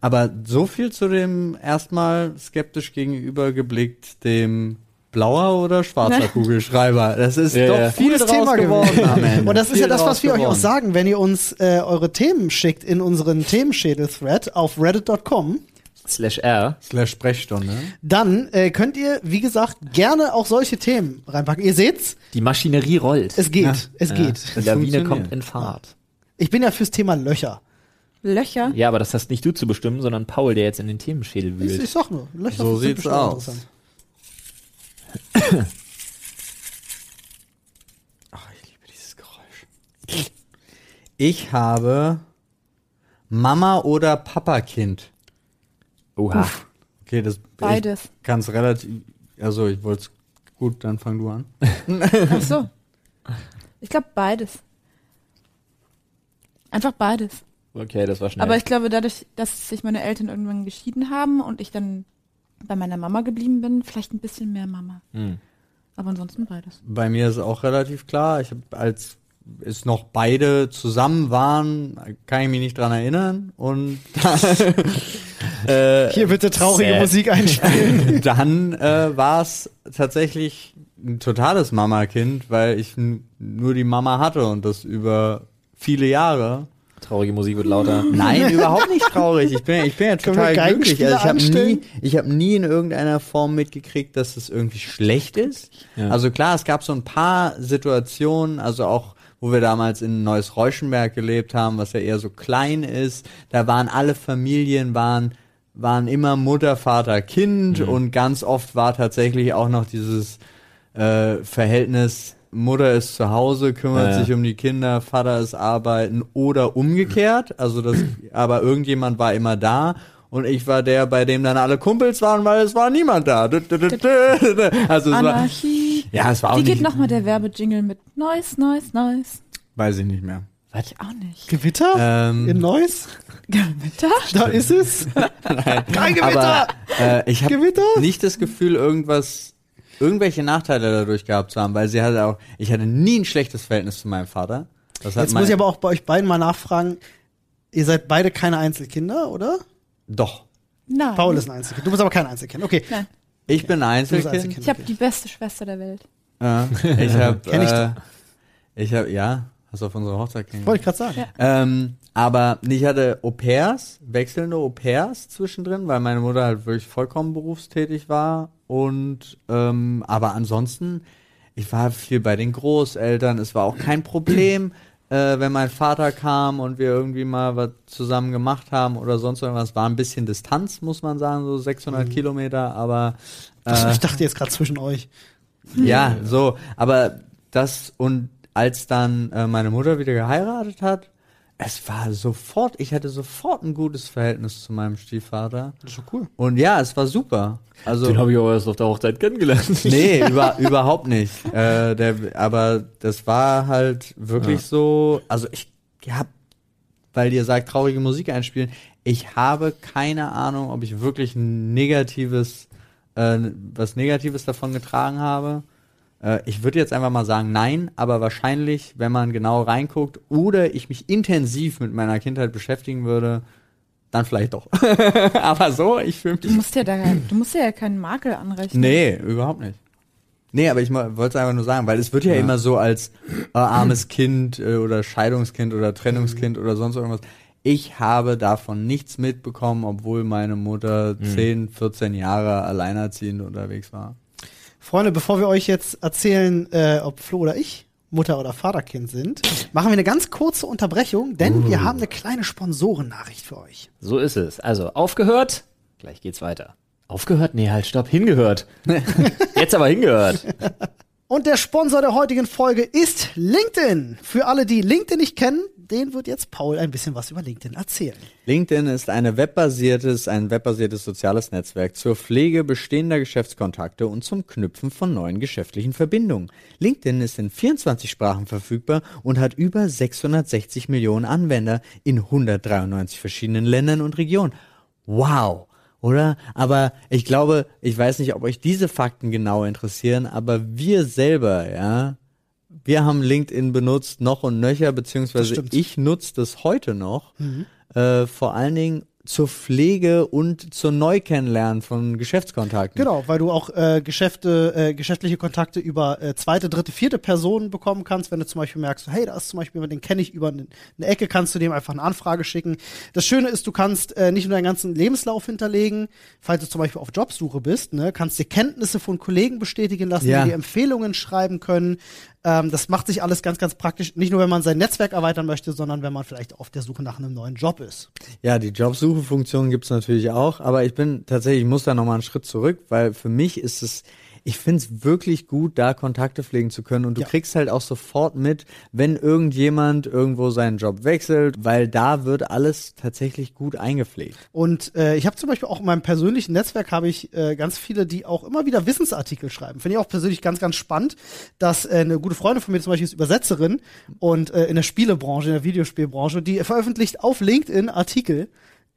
Aber so viel zu dem erstmal skeptisch gegenüber geblickt dem blauer oder schwarzer Ne? Kugelschreiber. Das ist Ja, doch ja. viel draus Thema geworden. Und das ist ja das, was wir euch auch sagen, wenn ihr uns äh, eure Themen schickt in unseren Themenschädel-Thread auf reddit.com. Slash R. Slash Sprechstunde. Dann äh, könnt ihr, wie gesagt, gerne auch solche Themen reinpacken. Ihr seht's, Die Maschinerie rollt. es geht, Ja. es Ja. geht. Die Lawine kommt in Fahrt. Ich bin ja fürs Thema Löcher. Löcher? Ja, aber das hast nicht du zu bestimmen, sondern Paul, der jetzt in den Themenschädel Ich, wühlt. ich sag nur, Löcher So sind sieht's aus. interessant. Ach, ich liebe dieses Geräusch. Ich habe Mama oder Papa-Kind. Oha. Okay, das Beides. Ich kann es relativ. Also ich wollte es gut, dann fang du an. Ach so. Ich glaube beides. Einfach beides. Okay, das war schnell. Aber ich glaube, dadurch, dass sich meine Eltern irgendwann geschieden haben und ich dann bei meiner Mama geblieben bin, vielleicht ein bisschen mehr Mama. Hm. Aber ansonsten beides. Bei mir ist auch relativ klar. Ich habe als es noch beide zusammen waren, kann ich mich nicht dran erinnern. Und äh, Hier bitte traurige Sad. Musik einspielen. dann äh, war es tatsächlich ein totales Mama-Kind, weil ich nur die Mama hatte und das über viele Jahre. Traurige Musik wird lauter. Nein, überhaupt nicht traurig. Ich bin, ich bin ja total glücklich. Also ich habe nie, ich habe nie in irgendeiner Form mitgekriegt, dass es irgendwie schlecht ist. Ja. Also klar, es gab so ein paar Situationen, also auch wo wir damals in Neuss Reuschenberg gelebt haben, was ja eher so klein ist. Da waren alle Familien waren waren immer Mutter, Vater, Kind und ganz oft war tatsächlich auch noch dieses äh, Verhältnis Mutter ist zu Hause, kümmert Ja. sich um die Kinder, Vater ist arbeiten oder umgekehrt. Also das, aber irgendjemand war immer da und ich war der, bei dem dann alle Kumpels waren, weil es war niemand da. Also es war, ja, es war auch Wie geht nicht, nochmal der Werbejingle mit Neues, Neues, Neues? weiß ich nicht mehr. Was? Ich auch nicht. Gewitter? Ähm, In Neuss? Gewitter? Da ist es. Kein Gewitter! Aber äh, ich habe Gewitter? nicht das Gefühl, irgendwas, irgendwelche Nachteile dadurch gehabt zu haben, weil sie hatte auch, ich hatte nie ein schlechtes Verhältnis zu meinem Vater. Das hat Jetzt muss ich aber auch bei euch beiden mal nachfragen. Ihr seid beide keine Einzelkinder, oder? Doch. Nein. Paul ist ein Einzelkind. Du bist aber kein Einzelkind. Okay. Nein. Ich bin ein Einzelkind. Einzelkind. Ich habe die beste Schwester der Welt. Ja, ich habe, Kenn ich äh, ich habe, ja, hast du auf unserer Hochzeit kennengelernt. Wollte ich gerade sagen. Ja. Ähm, aber ich hatte Au pairs, wechselnde Au pairs zwischendrin, weil meine Mutter halt wirklich vollkommen berufstätig war. Und ähm, aber ansonsten, ich war viel bei den Großeltern. Es war auch kein Problem, äh, wenn mein Vater kam und wir irgendwie mal was zusammen gemacht haben oder sonst irgendwas. War ein bisschen Distanz, muss man sagen, so 600 Kilometer. Aber äh, ich dachte jetzt gerade zwischen euch. ja, so, aber das und als dann äh, meine Mutter wieder geheiratet hat, es war sofort, ich hatte sofort ein gutes Verhältnis zu meinem Stiefvater. Das ist schon cool. Und ja, es war super. Also Den habe ich auch erst auf der Hochzeit kennengelernt. nee, über, überhaupt nicht. Äh, der, aber das war halt wirklich Ja. so, also ich hab, weil ihr sagt, traurige Musik einspielen, ich habe keine Ahnung, ob ich wirklich ein negatives, äh, was Negatives davon getragen habe. Äh, ich würde jetzt einfach mal sagen, nein, aber wahrscheinlich, wenn man genau reinguckt oder ich mich intensiv mit meiner Kindheit beschäftigen würde, dann vielleicht doch. aber so, ich fühle Du mich musst ja da, du musst ja keinen Makel anrechnen. Nee, überhaupt nicht. Nee, aber ich wollte es einfach nur sagen, weil es wird ja, immer so als äh, armes Kind äh, oder Scheidungskind oder Trennungskind oder sonst irgendwas. Ich habe davon nichts mitbekommen, obwohl meine Mutter 10, 14 Jahre alleinerziehend unterwegs war. Freunde, bevor wir euch jetzt erzählen, äh, ob Flo oder ich Mutter- oder Vaterkind sind, machen wir eine ganz kurze Unterbrechung, denn wir haben eine kleine Sponsorennachricht für euch. So ist es. Also aufgehört, gleich geht's weiter. Aufgehört? Nee, halt, stopp, hingehört. Jetzt aber hingehört. Und der Sponsor der heutigen Folge ist LinkedIn. Für alle, die LinkedIn nicht kennen, den wird jetzt Paul ein bisschen was über LinkedIn erzählen. LinkedIn ist eine webbasiertes, ein webbasiertes soziales Netzwerk zur Pflege bestehender Geschäftskontakte und zum Knüpfen von neuen geschäftlichen Verbindungen. LinkedIn ist in 24 Sprachen verfügbar und hat über 660 Millionen Anwender in 193 verschiedenen Ländern und Regionen. Wow! Oder? Aber ich glaube, ich weiß nicht, ob euch diese Fakten genau interessieren, aber wir selber, ja, wir haben LinkedIn benutzt noch und nöcher, beziehungsweise ich nutze das heute noch, äh, vor allen Dingen zur Pflege und zur Neukennenlernen von Geschäftskontakten. Genau, weil du auch äh, Geschäfte, äh, geschäftliche Kontakte über äh, zweite, dritte, vierte Personen bekommen kannst. Wenn du zum Beispiel merkst, hey, da ist zum Beispiel jemand, den kenne ich über eine eine Ecke, kannst du dem einfach eine Anfrage schicken. Das Schöne ist, du kannst äh, nicht nur deinen ganzen Lebenslauf hinterlegen, falls du zum Beispiel auf Jobsuche bist, ne, kannst dir Kenntnisse von Kollegen bestätigen lassen, Ja. die dir Empfehlungen schreiben können. Ähm, das macht sich alles ganz, ganz praktisch. Nicht nur, wenn man sein Netzwerk erweitern möchte, sondern wenn man vielleicht auf der Suche nach einem neuen Job ist. Ja, die Jobsuche-Funktion gibt's natürlich auch, aber ich bin tatsächlich, ich muss da nochmal einen Schritt zurück, weil für mich ist es, ich find's wirklich gut, da Kontakte pflegen zu können und du Ja. kriegst halt auch sofort mit, wenn irgendjemand irgendwo seinen Job wechselt, weil da wird alles tatsächlich gut eingepflegt. Und äh, ich habe zum Beispiel auch in meinem persönlichen Netzwerk habe ich äh, ganz viele, die auch immer wieder Wissensartikel schreiben. Finde ich auch persönlich ganz, ganz spannend, dass äh, eine gute Freundin von mir zum Beispiel ist Übersetzerin und äh, in der Spielebranche, in der Videospielbranche, die veröffentlicht auf LinkedIn Artikel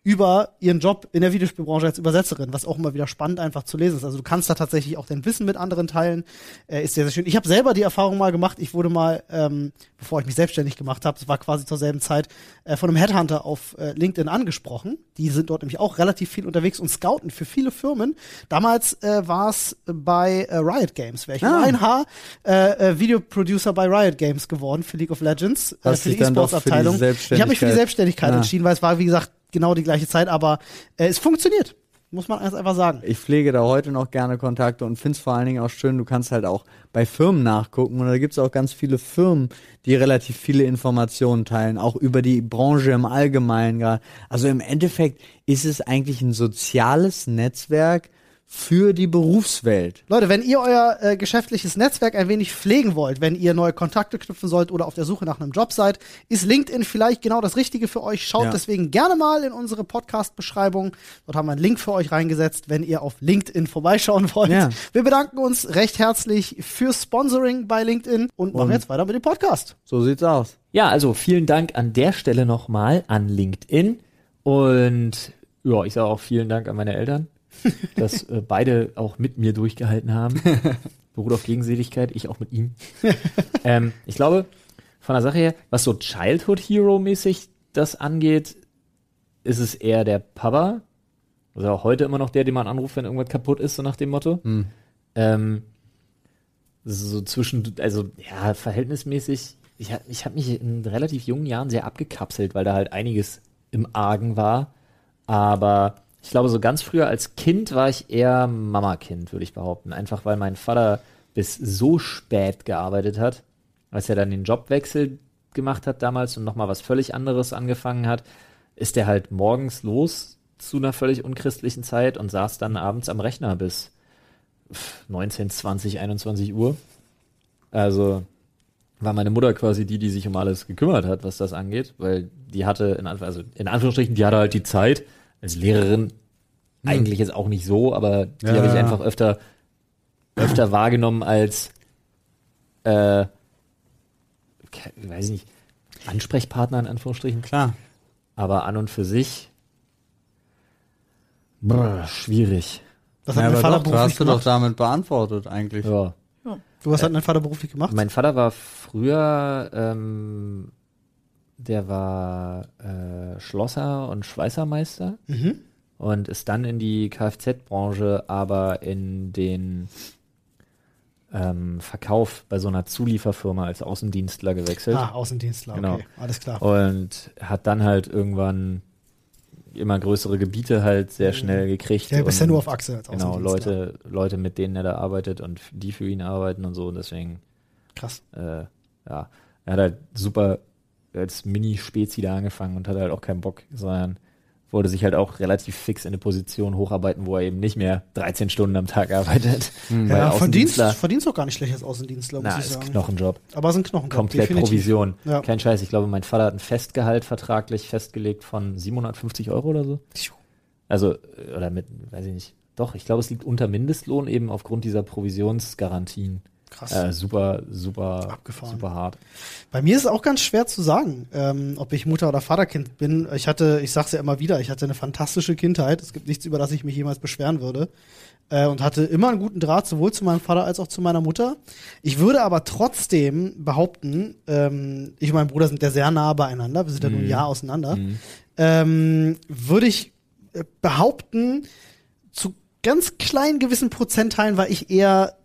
über ihren Job in der Videospielbranche als Übersetzerin, was auch immer wieder spannend einfach zu lesen ist. Also du kannst da tatsächlich auch dein Wissen mit anderen teilen. Äh, ist sehr, sehr schön. Ich habe selber die Erfahrung mal gemacht. Ich wurde mal, ähm, bevor ich mich selbstständig gemacht habe, das war quasi zur selben Zeit, äh, von einem Headhunter auf äh, LinkedIn angesprochen. Die sind dort nämlich auch relativ viel unterwegs und scouten für viele Firmen. Damals äh, war es bei äh, Riot Games. Wäre ich Ah. ein Haar äh, äh, Videoproducer bei Riot Games geworden für League of Legends, äh, für die E-Sports-Abteilung. Ich habe mich für die Selbstständigkeit- Selbstständigkeit Ah. entschieden, weil es war, wie gesagt, genau die gleiche Zeit, aber äh, es funktioniert. Muss man einfach sagen. Ich pflege da heute noch gerne Kontakte und find's vor allen Dingen auch schön, du kannst halt auch bei Firmen nachgucken und da gibt's auch ganz viele Firmen, die relativ viele Informationen teilen, auch über die Branche im Allgemeinen. Also im Endeffekt ist es eigentlich ein soziales Netzwerk für die Berufswelt. Leute, wenn ihr euer äh, geschäftliches Netzwerk ein wenig pflegen wollt, wenn ihr neue Kontakte knüpfen sollt oder auf der Suche nach einem Job seid, ist LinkedIn vielleicht genau das Richtige für euch. Schaut Ja. deswegen gerne mal in unsere Podcast-Beschreibung. Dort haben wir einen Link für euch reingesetzt, wenn ihr auf LinkedIn vorbeischauen wollt. Ja. Wir bedanken uns recht herzlich fürs Sponsoring bei LinkedIn und machen Und- jetzt weiter mit dem Podcast. So sieht's aus. Ja, also vielen Dank an der Stelle nochmal an LinkedIn. Und ja, ich sage auch vielen Dank an meine Eltern, dass äh, beide auch mit mir durchgehalten haben. Beruht auf Gegenseligkeit, ich auch mit ihm. ähm, ich glaube, von der Sache her, was so Childhood Hero mäßig das angeht, ist es eher der Papa. Also auch heute immer noch der, den man anruft, wenn irgendwas kaputt ist, so nach dem Motto. Ähm, so zwischen, also ja, verhältnismäßig, ich habe ich hab mich in relativ jungen Jahren sehr abgekapselt, weil da halt einiges im Argen war. Aber ich glaube, so ganz früher als Kind war ich eher Mama-Kind, würde ich behaupten. Einfach weil mein Vater bis so spät gearbeitet hat, als er dann den Jobwechsel gemacht hat damals und nochmal was völlig anderes angefangen hat, ist er halt morgens los zu einer völlig unchristlichen Zeit und saß dann abends am Rechner bis 19, 20, 21 Uhr. Also war meine Mutter quasi die, die sich um alles gekümmert hat, was das angeht, weil die hatte, in, also in Anführungsstrichen, die hatte halt die Zeit als Lehrerin, eigentlich jetzt auch nicht so, aber die Ja, habe ich ja. einfach öfter, öfter wahrgenommen als, äh, weiß ich nicht, Ansprechpartner in Anführungsstrichen. Klar. Aber an und für sich, brr, schwierig. Was hat Ja, mein Vater doch, beruflich hast du doch gemacht? damit beantwortet eigentlich. Ja. Du, was hat dein Vater beruflich gemacht? Mein Vater war früher, ähm, der war äh, Schlosser und Schweißermeister Mhm. und ist dann in die Kfz-Branche, aber in den ähm, Verkauf bei so einer Zulieferfirma als Außendienstler gewechselt. Ah, Außendienstler, Genau. okay, alles klar. Und hat dann halt irgendwann immer größere Gebiete halt sehr schnell gekriegt. Ja, du bist ja nur auf Achse als Genau. Leute, Leute, mit denen er da arbeitet und die für ihn arbeiten und so. Und deswegen, Krass. äh, ja, er hat halt super als Mini-Spezi da angefangen und hat halt auch keinen Bock, sondern wollte sich halt auch relativ fix in eine Position hocharbeiten, wo er eben nicht mehr 13 Stunden am Tag arbeitet. Weil Ja, verdienst, verdienst auch gar nicht schlecht als Außendienstler, muss Na, ich ist sagen. Knochenjob. Aber es ist ein Knochenjob, Komplett definitiv. Provision. Ja. Kein Scheiß. Ich glaube, mein Vater hat ein Festgehalt vertraglich festgelegt von 750 Euro oder so. Also, äh, oder mit, weiß ich nicht. Doch, ich glaube, es liegt unter Mindestlohn eben aufgrund dieser Provisionsgarantien. Krass. Äh, super, super, Abgefahren. super hart. Bei mir ist es auch ganz schwer zu sagen, ähm, ob ich Mutter- oder Vaterkind bin. Ich hatte, ich sag's ja immer wieder, ich hatte eine fantastische Kindheit. Es gibt nichts, über das ich mich jemals beschweren würde. Äh, und hatte immer einen guten Draht, sowohl zu meinem Vater als auch zu meiner Mutter. Ich würde aber trotzdem behaupten, ähm, ich und mein Bruder sind ja sehr nah beieinander, wir sind ja nur ein Jahr auseinander, ähm, würde ich äh, behaupten, zu ganz kleinen gewissen Prozentteilen war ich eher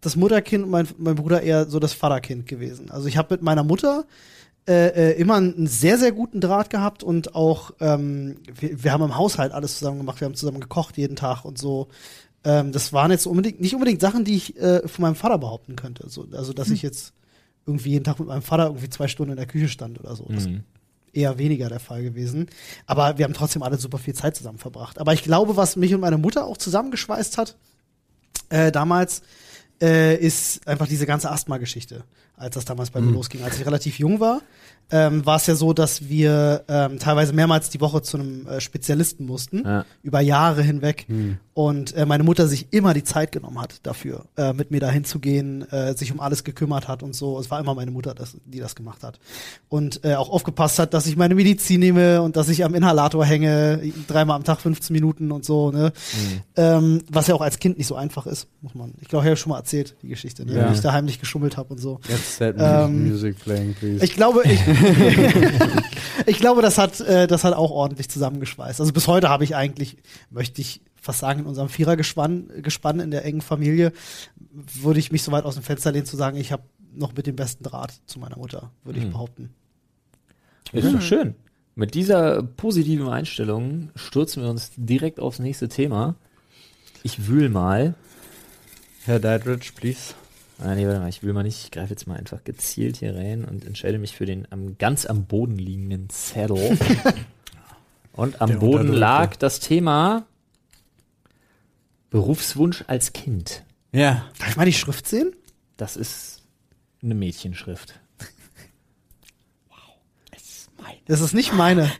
das Mutterkind und mein, mein Bruder eher so das Vaterkind gewesen. Also ich habe mit meiner Mutter äh, äh, immer einen sehr, sehr guten Draht gehabt und auch, ähm, wir, wir haben im Haushalt alles zusammen gemacht, wir haben zusammen gekocht jeden Tag und so. Ähm, das waren jetzt unbedingt, nicht unbedingt Sachen, die ich äh, von meinem Vater behaupten könnte. So, also, dass ich jetzt irgendwie jeden Tag mit meinem Vater irgendwie zwei Stunden in der Küche stand oder so. Das Mhm. eher weniger der Fall gewesen. Aber wir haben trotzdem alle super viel Zeit zusammen verbracht. Aber ich glaube, was mich und meine Mutter auch zusammengeschweißt hat, äh, damals, äh, ist einfach diese ganze Asthma-Geschichte, als das damals bei mir losging. Als ich relativ jung war, ähm, war es ja so, dass wir ähm, teilweise mehrmals die Woche zu einem äh, Spezialisten mussten, Ja. über Jahre hinweg. Und äh, meine Mutter sich immer die Zeit genommen hat dafür, äh, mit mir dahin zu gehen, äh, sich um alles gekümmert hat und so. Es war immer meine Mutter, das, die das gemacht hat. Und äh, auch aufgepasst hat, dass ich meine Medizin nehme und dass ich am Inhalator hänge, dreimal am Tag 15 Minuten und so, ne? Ähm, was ja auch als Kind nicht so einfach ist, muss man. Ich glaube, ich habe schon mal erzählt, die Geschichte, ne? Ja. Wie ich da heimlich geschummelt habe und so. Jetzt set Ähm, music playing, please. Ich glaube, ich, ich glaube, das hat, äh, das hat auch ordentlich zusammengeschweißt. Also bis heute habe ich eigentlich, möchte ich fast sagen, in unserem Vierergespann Gespann in der engen Familie, würde ich mich so weit aus dem Fenster lehnen zu sagen, ich habe noch mit dem besten Draht zu meiner Mutter, würde ich Hm. behaupten. Ist doch schön. Mit dieser positiven Einstellung stürzen wir uns direkt aufs nächste Thema. Ich wühl mal. Herr Deidrich, please. Ah, nee, warte mal, ich will mal nicht. Ich greife jetzt mal einfach gezielt hier rein und entscheide mich für den am, ganz am Boden liegenden Zettel. und am Der Boden lag das Thema Berufswunsch als Kind. Ja. Darf ich mal die Schrift sehen? Das ist eine Mädchenschrift. Das ist nicht meine.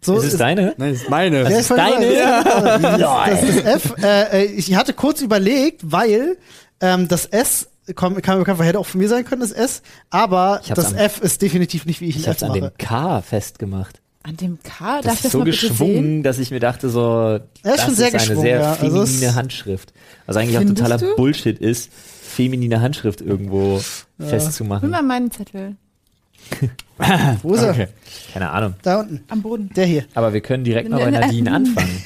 So ist es deine? Nein, das ist meine. Ja, ich wollte deine? sagen, Das, das ist F. Äh, äh, ich hatte kurz überlegt, weil ähm, das S komm, kann, kann, hätte auch von mir sein können, das S, aber Ich das am- F ist definitiv nicht, wie ich, Ich ein hab's F an mache. dem K festgemacht. An dem K, Das ist das so geschwungen, dass ich mir dachte, so, Ja, ist das schon sehr ist eine sehr ja. Also feminine Handschrift. Was eigentlich auch totaler du? Bullshit ist, feminine Handschrift irgendwo Nimm festzumachen. mal meinen Zettel. Wo ist er? Okay. Keine Ahnung. Da unten. Am Boden. Der hier. Aber wir können direkt mal bei Ne, ne, Nadine anfangen.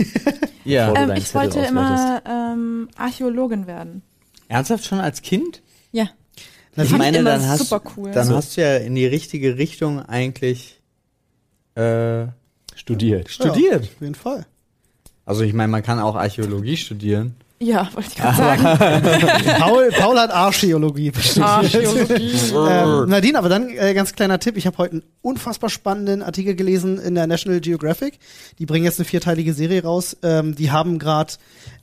Ja. Bevor du Ähm, ich Zettel wollte immer ähm, Archäologin werden. Ernsthaft schon als Kind? Ja. Na, Ich meine, dann hast, super cool. dann So. hast du ja in die richtige Richtung eigentlich äh, Studiert. studiert. Ja, auf jeden Fall. Also ich meine, man kann auch Archäologie studieren. Ja, wollte ich gerade sagen. Paul, Paul hat Archäologie bestimmt. Archäologie. Ähm, Nadine, aber dann äh, ganz kleiner Tipp. Ich habe heute einen unfassbar spannenden Artikel gelesen in der National Geographic. Die bringen jetzt eine vierteilige Serie raus. Ähm, die haben gerade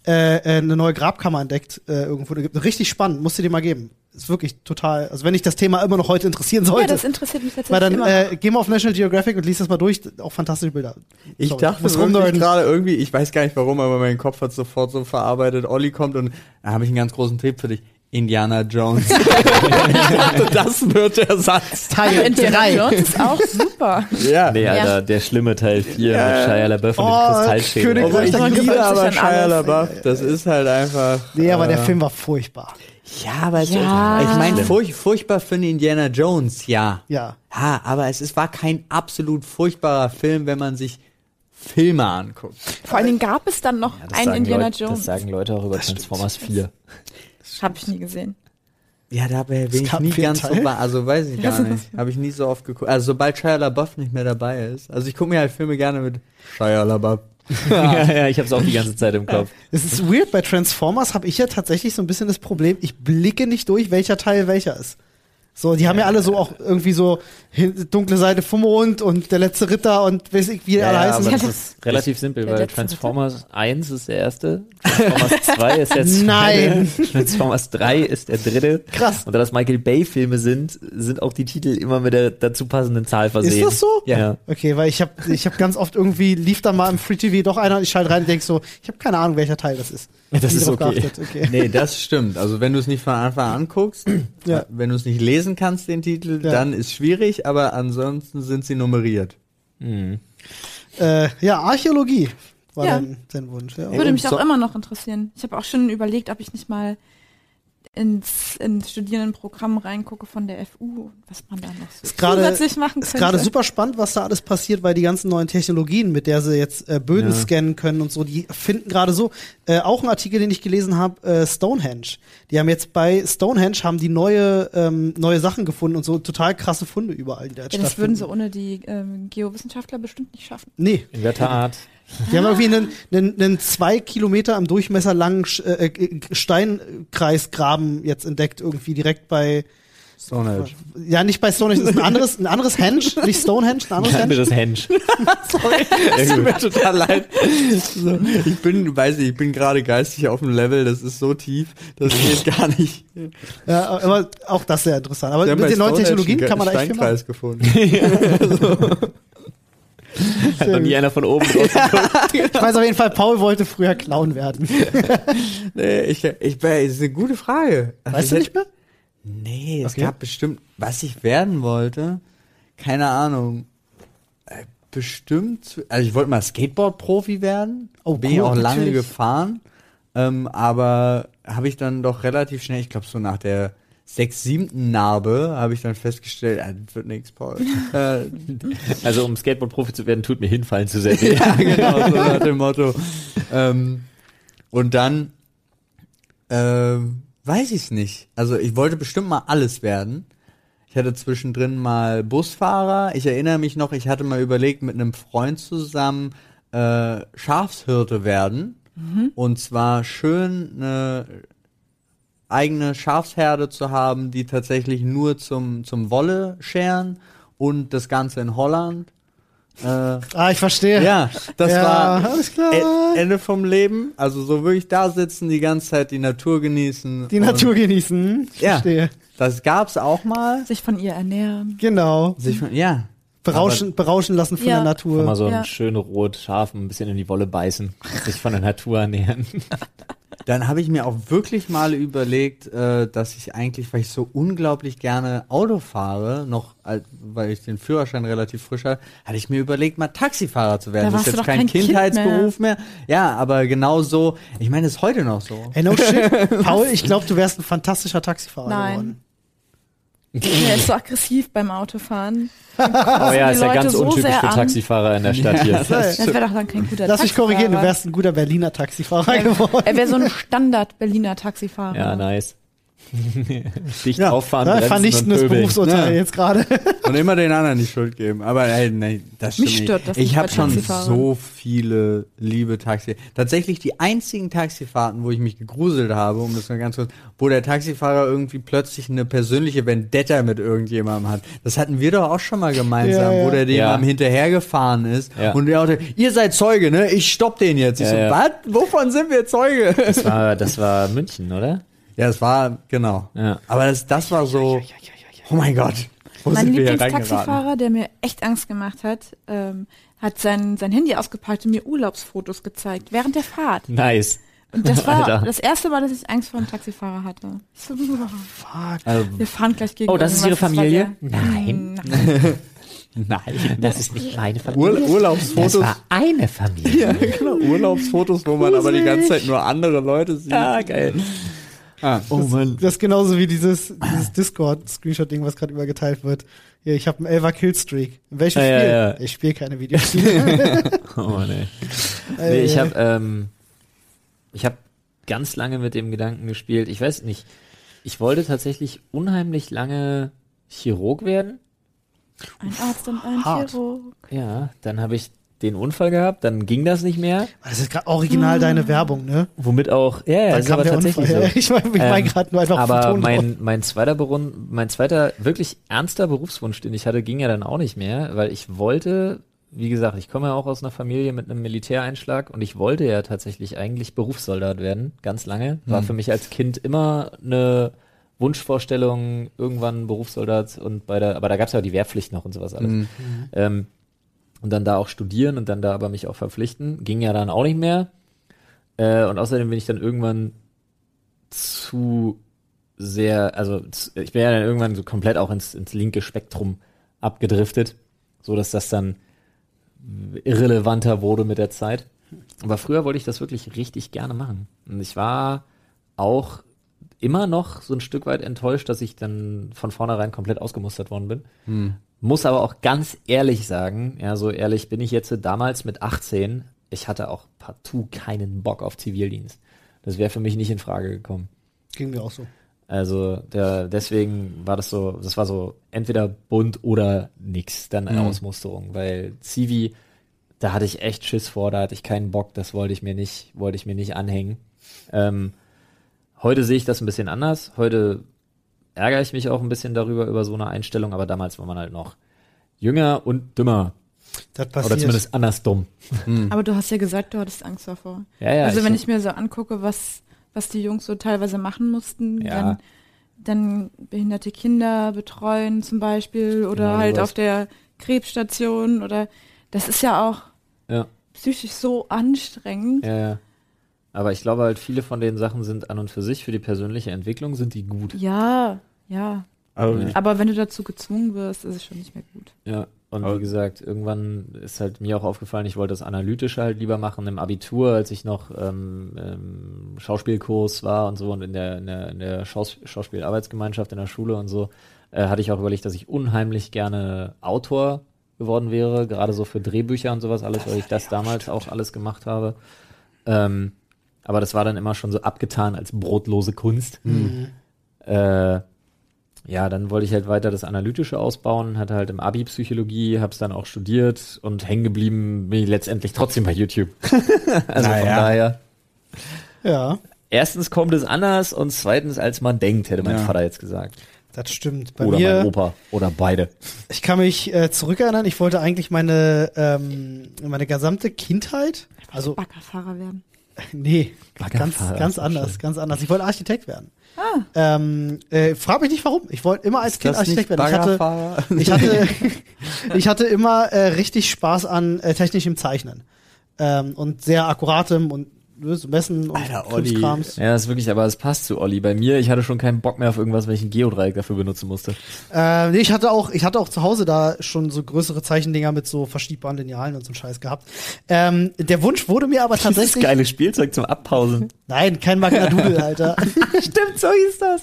äh, äh, eine neue Grabkammer entdeckt äh, irgendwo. Richtig spannend. Musst du dir mal geben. Ist wirklich total, also wenn dich das Thema immer noch heute interessieren Ja, sollte. das interessiert mich weil tatsächlich dann immer. äh, geh mal auf National Geographic und lies das mal durch. Auch fantastische Bilder. Ich Sorry, dachte wirklich gerade irgendwie, ich weiß gar nicht warum, aber mein Kopf hat sofort so verarbeitet, Olli kommt und da habe ich einen ganz großen Tipp für dich. Indiana Jones. ich dachte, das wird der Satz. Teil Aber Indiana 3. Jones ist auch super. Ja. Nee, Alter, der schlimme Teil 4 Ja. mit Shia LaBeouf und Oh, dem Kristallschädel. König- Aber ich Das liebe aber Shia. LaBeouf. Das ist halt einfach. Nee, aber der äh, Film war furchtbar. Ja, aber es Ja. ich meine, Schlimm. furch, furchtbar für den Indiana Jones, ja. Ja. Ja, aber es ist, war kein absolut furchtbarer Film, wenn man sich Filme anguckt. Vor allen Dingen gab es dann noch Ja, das einen Indiana Leute, Jones. Das sagen Leute auch über Transformers 4. Habe ich nie gesehen. Ja, da bin ich nie ganz so, Teil? bei- also weiß ich gar nicht. Habe ich nie so oft geguckt. Also sobald Shia LaBeouf nicht mehr dabei ist. Also ich gucke mir halt Filme gerne mit Shia LaBeouf. ja, ja, ich hab's auch die ganze Zeit im Kopf. Es ist weird, bei Transformers habe ich ja tatsächlich so ein bisschen das Problem, ich blicke nicht durch, welcher Teil welcher ist. So, die haben ja alle so auch irgendwie so dunkle Seite vom Mond und der letzte Ritter und weiß ich, wie die Ja, alle heißen. das ist relativ simpel, weil Transformers 1 ist der erste, Transformers 2 ist der zweite, Nein. Transformers 3 ist der dritte. Krass. Und da das Michael Bay Filme sind, sind auch die Titel immer mit der dazu passenden Zahl versehen. Ist das so? Ja. Okay, weil ich habe ich hab ganz oft irgendwie, lief dann mal im Free TV doch einer und ich schalte rein und denk so, ich habe keine Ahnung, welcher Teil das ist. Das Nie ist okay. okay. Nee, das stimmt. Also wenn du es nicht von Anfang an guckst, Ja. wenn du es nicht lesen kannst, den Titel, Ja. dann ist schwierig, aber ansonsten sind sie nummeriert. Mhm. Äh, ja, Archäologie war Ja. dein, dein Wunsch. Ja. Würde mich so- auch immer noch interessieren. Ich habe auch schon überlegt, ob ich nicht mal ins, ins Studierendenprogramm reingucke von der FU, was man da noch so Ist gerade- zusätzlich machen Ist könnte. gerade super spannend, was da alles passiert, weil die ganzen neuen Technologien, mit der sie jetzt äh, Böden Ja. scannen können und so, die finden gerade so. Äh, auch ein Artikel, den ich gelesen habe, äh, Stonehenge. Die haben jetzt bei Stonehenge haben die neue ähm, neue Sachen gefunden und so total krasse Funde überall, die da jetzt ja, das würden sie ohne die ähm, Geowissenschaftler bestimmt nicht schaffen. Nee, In der Tat. Die haben irgendwie einen, einen, einen zwei Kilometer im Durchmesser langen äh, äh, Steinkreisgraben jetzt entdeckt, irgendwie direkt bei, Stonehenge. ja nicht bei Stonehenge, das ist ein anderes, ein anderes Henge, nicht Stonehenge, ein anderes Henge. anderes Hench. Es tut mir total leid. So, ich bin, weiß ich, ich bin gerade geistig auf dem Level, das ist so tief, das geht gar nicht. Ja, aber auch das sehr interessant. Aber mit den neuen Technologien kann man da echt viel machen. Steinkreis gefunden. Hat noch nie einer von oben drauf geguckt. Ich weiß auf jeden Fall, Paul wollte früher Clown werden. nee, ich, ich, das ist eine gute Frage. Also Weißt du ich nicht mehr? Nee, es Okay. gab bestimmt, was ich werden wollte, keine Ahnung. Äh, Bestimmt, also ich wollte mal Skateboard-Profi werden. Oh, Bin cool, ich auch lange natürlich. gefahren. Ähm, aber habe ich dann doch relativ schnell, ich glaube so nach der sechs, siebten Narbe, habe ich dann festgestellt, ah, das wird nichts, Paul. äh, Also um Skateboard-Profi zu werden, tut mir hinfallen zu sehr weh. ja, genau, so nach dem Motto. Ähm, und dann ähm, weiß ich es nicht. Also ich wollte bestimmt mal alles werden. Ich hatte zwischendrin mal Busfahrer. Ich erinnere mich noch, ich hatte mal überlegt, mit einem Freund zusammen äh, Schafshirte werden. Und zwar schön eine eigene Schafsherde zu haben, die tatsächlich nur zum, zum Wolle scheren und das Ganze in Holland. Äh, Ah, ich verstehe. ja, das Ja, war alles klar. E- Ende vom Leben. Also so wirklich da sitzen, die ganze Zeit die Natur genießen. Die Natur genießen. Ich Ja. verstehe. Das gab's auch mal. Sich von ihr ernähren. Genau. Sich von, ja. Berauschen, berauschen lassen von Ja. der Mal Natur. so ein Ja. schön rot Schaf ein bisschen in die Wolle beißen, sich von der Natur ernähren. Dann habe ich mir auch wirklich mal überlegt, äh, dass ich eigentlich, weil ich so unglaublich gerne Auto fahre, noch, als- weil ich den Führerschein relativ frisch hatte, hatte ich mir überlegt, mal Taxifahrer zu werden. Da das ist jetzt doch kein kein Kind Kindheitsberuf mehr. Ja, aber genau so, ich meine, ist heute noch so. Hey, no shit. Paul, ich glaube, du wärst ein fantastischer Taxifahrer Nein. geworden. Der ist so aggressiv beim Autofahren. Oh ja, ist ja Leute ganz so untypisch sehr für. Taxifahrer in der Stadt hier. Das wäre doch dann kein guter Lass mich korrigieren, du wärst ein guter Berliner Taxifahrer geworden. Er wäre so ein Standard-Berliner Taxifahrer. Ja, nice. Dicht Ja, auffahren, bremsen vernichtendes. Berufsurteil Ja. jetzt gerade. Und immer den anderen die Schuld geben. Aber ey, nee, das Mich stimmt stört das nicht. Ich nicht habe schon so viele liebe Taxi. Tatsächlich die einzigen Taxifahrten, wo ich mich gegruselt habe, um das mal ganz kurz, wo der Taxifahrer irgendwie plötzlich eine persönliche Vendetta mit irgendjemandem hat. Das hatten wir doch auch schon mal gemeinsam, Ja, ja. wo der dem Ja. am hinterhergefahren ist Ja. und der Auto, ihr seid Zeuge, ne? Ich stopp den jetzt. Ich Ja, so, ja. was? Wovon sind wir Zeuge? Das war, das war München, oder? Ja, es war, genau. Ja. Aber das, das war so, oh mein Gott. Wo Mein sind wir hier? Lieblingstaxifahrer, der mir echt Angst gemacht hat, ähm, hat sein, sein Handy ausgepackt und mir Urlaubsfotos gezeigt, während der Fahrt. Nice. Und das war Alter. das erste Mal, dass ich Angst vor einem Taxifahrer hatte. Ich so, Fuck. Also, wir fahren gleich gegen Oh, das ist Ihre war Familie? der- Nein. Nein. nein, das ist nicht meine Ur Urlaubsfotos. eine Familie. Ja, genau. Urlaubsfotos, wo man aber die ganze Zeit nur andere Leute sieht. Ja, geil. Ah, oh Mann. Das ist genauso wie dieses, dieses Discord-Screenshot-Ding, was gerade übergeteilt wird. Hier, ich habe einen Elfer Killstreak. In welchem Ja, ja, Spiel? ja. Ich spiele keine Videospiele. Oh, nee. Äh, nee ich habe ähm, ich habe ganz lange mit dem Gedanken gespielt. Ich weiß nicht. Ich wollte tatsächlich unheimlich lange Chirurg werden. Ein Arzt und ein Hart. Chirurg. Ja, dann habe ich den Unfall gehabt, dann ging das nicht mehr. Das ist gerade original deine Werbung, ne? Womit auch, ja, ja, Dann ist aber tatsächlich Unfall. so. Ich meine ich mein Ähm, gerade nur einfach aber Ton drauf. mein, mein zweiter Berun mein zweiter wirklich ernster Berufswunsch, den ich hatte, ging ja dann auch nicht mehr, weil ich wollte, wie gesagt, ich komme ja auch aus einer Familie mit einem Militäreinschlag und ich wollte ja tatsächlich eigentlich Berufssoldat werden, ganz lange. War für mich als Kind immer eine Wunschvorstellung, irgendwann Berufssoldat und bei der, aber da gab es ja die Wehrpflicht noch und sowas alles. Ähm, und dann da auch studieren und dann da aber mich auch verpflichten. Ging ja dann auch nicht mehr. Äh, und außerdem bin ich dann irgendwann zu sehr, also ich bin ja dann irgendwann so komplett auch ins, ins linke Spektrum abgedriftet, so dass das dann irrelevanter wurde mit der Zeit. Aber früher wollte ich das wirklich richtig gerne machen. Und ich war auch immer noch so ein Stück weit enttäuscht, dass ich dann von vornherein komplett ausgemustert worden bin. Muss aber auch ganz ehrlich sagen, ja, so ehrlich bin ich jetzt damals mit 18, ich hatte auch partout keinen Bock auf Zivildienst. Das wäre für mich nicht in Frage gekommen. Ging mir auch so. Also der, deswegen war das so, das war so entweder bunt oder nix, dann eine Ausmusterung, weil Zivi, da hatte ich echt Schiss vor, da hatte ich keinen Bock, das wollte ich mir nicht, wollte ich mir nicht anhängen. Ähm, heute sehe ich das ein bisschen anders. Heute ärgere ich mich auch ein bisschen darüber, über so eine Einstellung, aber damals war man halt noch jünger und dümmer. Das passiert. Oder zumindest anders dumm. Aber du hast ja gesagt, du hattest Angst davor. Ja, ja, also ich- wenn ich mir so angucke, was, was die Jungs so teilweise machen mussten, Ja. dann, dann behinderte Kinder betreuen zum Beispiel oder Genau, halt auf der Krebsstation oder das ist ja auch Ja. psychisch so anstrengend. Ja, ja. Aber ich glaube halt, viele von den Sachen sind an und für sich, für die persönliche Entwicklung sind die gut. Ja, ja. Aber Ja. Aber wenn du dazu gezwungen wirst, ist es schon nicht mehr gut. Ja, und Aber- wie gesagt, irgendwann ist halt mir auch aufgefallen, ich wollte das Analytische halt lieber machen im Abitur, als ich noch ähm, ähm, Schauspielkurs war und so und in der, in der, in der Schaus Schauspielarbeitsgemeinschaft in der Schule und so, äh, hatte ich auch überlegt, dass ich unheimlich gerne Autor geworden wäre, gerade so für Drehbücher und sowas alles, weil ich das damals auch alles gemacht habe. Ähm, aber das war dann immer schon so abgetan als brotlose Kunst. Äh, ja, dann wollte ich halt weiter das Analytische ausbauen, hatte halt im Abi Psychologie, hab's dann auch studiert und hängen geblieben bin ich letztendlich trotzdem bei YouTube. also von Naja. daher. Ja, Erstens kommt es anders und zweitens als man denkt, hätte mein Ja. Vater jetzt gesagt. das stimmt. Bei oder mir, mein Opa oder beide. ich kann mich äh, zurückerinnern, ich wollte eigentlich meine, ähm, meine gesamte Kindheit, also Baggerfahrer werden. nee, ganz, ganz anders, ganz anders. Ich wollte Architekt werden. Ah. Ähm, äh, frag mich nicht warum. Ich wollte immer als Kind Architekt werden. Ich hatte, ich hatte, ich hatte immer äh, richtig Spaß an äh, technischem Zeichnen ähm, und sehr akkuratem und Messen und Alter, Olli. Ja, das ist wirklich, aber es passt zu Olli. Bei mir, ich hatte schon keinen Bock mehr auf irgendwas, weil ich ein Geodreieck dafür benutzen musste. Äh, nee, ich hatte auch, ich hatte auch zu Hause da schon so größere Zeichendinger mit so verschiebbaren Linealen und so einen Scheiß gehabt. Ähm, der Wunsch wurde mir aber Das ist tatsächlich. geiles Spielzeug zum Abpausen. Nein, kein Magnadoodle, Alter. Stimmt, so hieß das.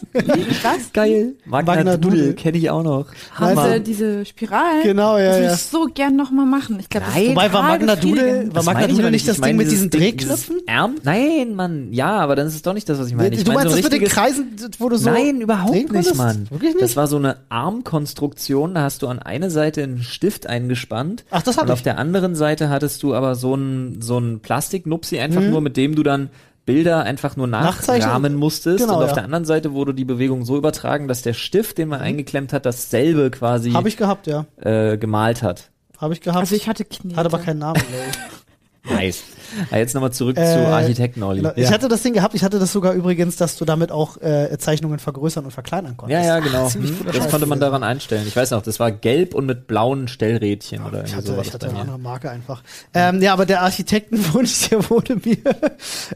Was? Geil. Magnadoodle. Magnadoodle kenne ich auch noch. Diese, diese Spiralen. Genau, ja, Das würde ja. ich so gern noch mal machen. Ich glaube, das. Wobei war befriedigend. war Das aber nicht das Ding mit diesen Drehknöpfen? Arm? Nein, Mann. Ja, aber dann ist es doch nicht das, was ich meine. Ich du meine meinst so das mit den Kreisen, wo du so. Nein, überhaupt nicht, konntest? Mann. Wirklich nicht? Das war so eine Armkonstruktion, da hast du an eine Seite einen Stift eingespannt. Ach, das hatte Und auf ich. der anderen Seite hattest du aber so einen so einen Plastiknupsi einfach Mhm. nur, mit dem du dann Bilder einfach nur Nachzeichnen? nachrahmen musstest. Genau, und auf ja. der anderen Seite wurde die Bewegung so übertragen, dass der Stift, den man eingeklemmt hat, dasselbe quasi Habe ich gehabt, ja. äh, gemalt hat. Habe ich gehabt. Also ich hatte Knie. Hat aber keinen Namen, glaube ich. Nice. Ah, jetzt nochmal zurück Äh, zu Architekten, Olli. Genau. Ich hatte das Ding gehabt, ich hatte das sogar übrigens, dass du damit auch äh, Zeichnungen vergrößern und verkleinern konntest. Ja, ja, genau. Ziemlich Hm, das konnte man daran einstellen. Ich weiß noch, das war gelb und mit blauen Stellrädchen oder Ich irgendwie hatte, so ich hatte eine andere Marke einfach. Ähm, ja, aber der Architektenwunsch, der wurde mir,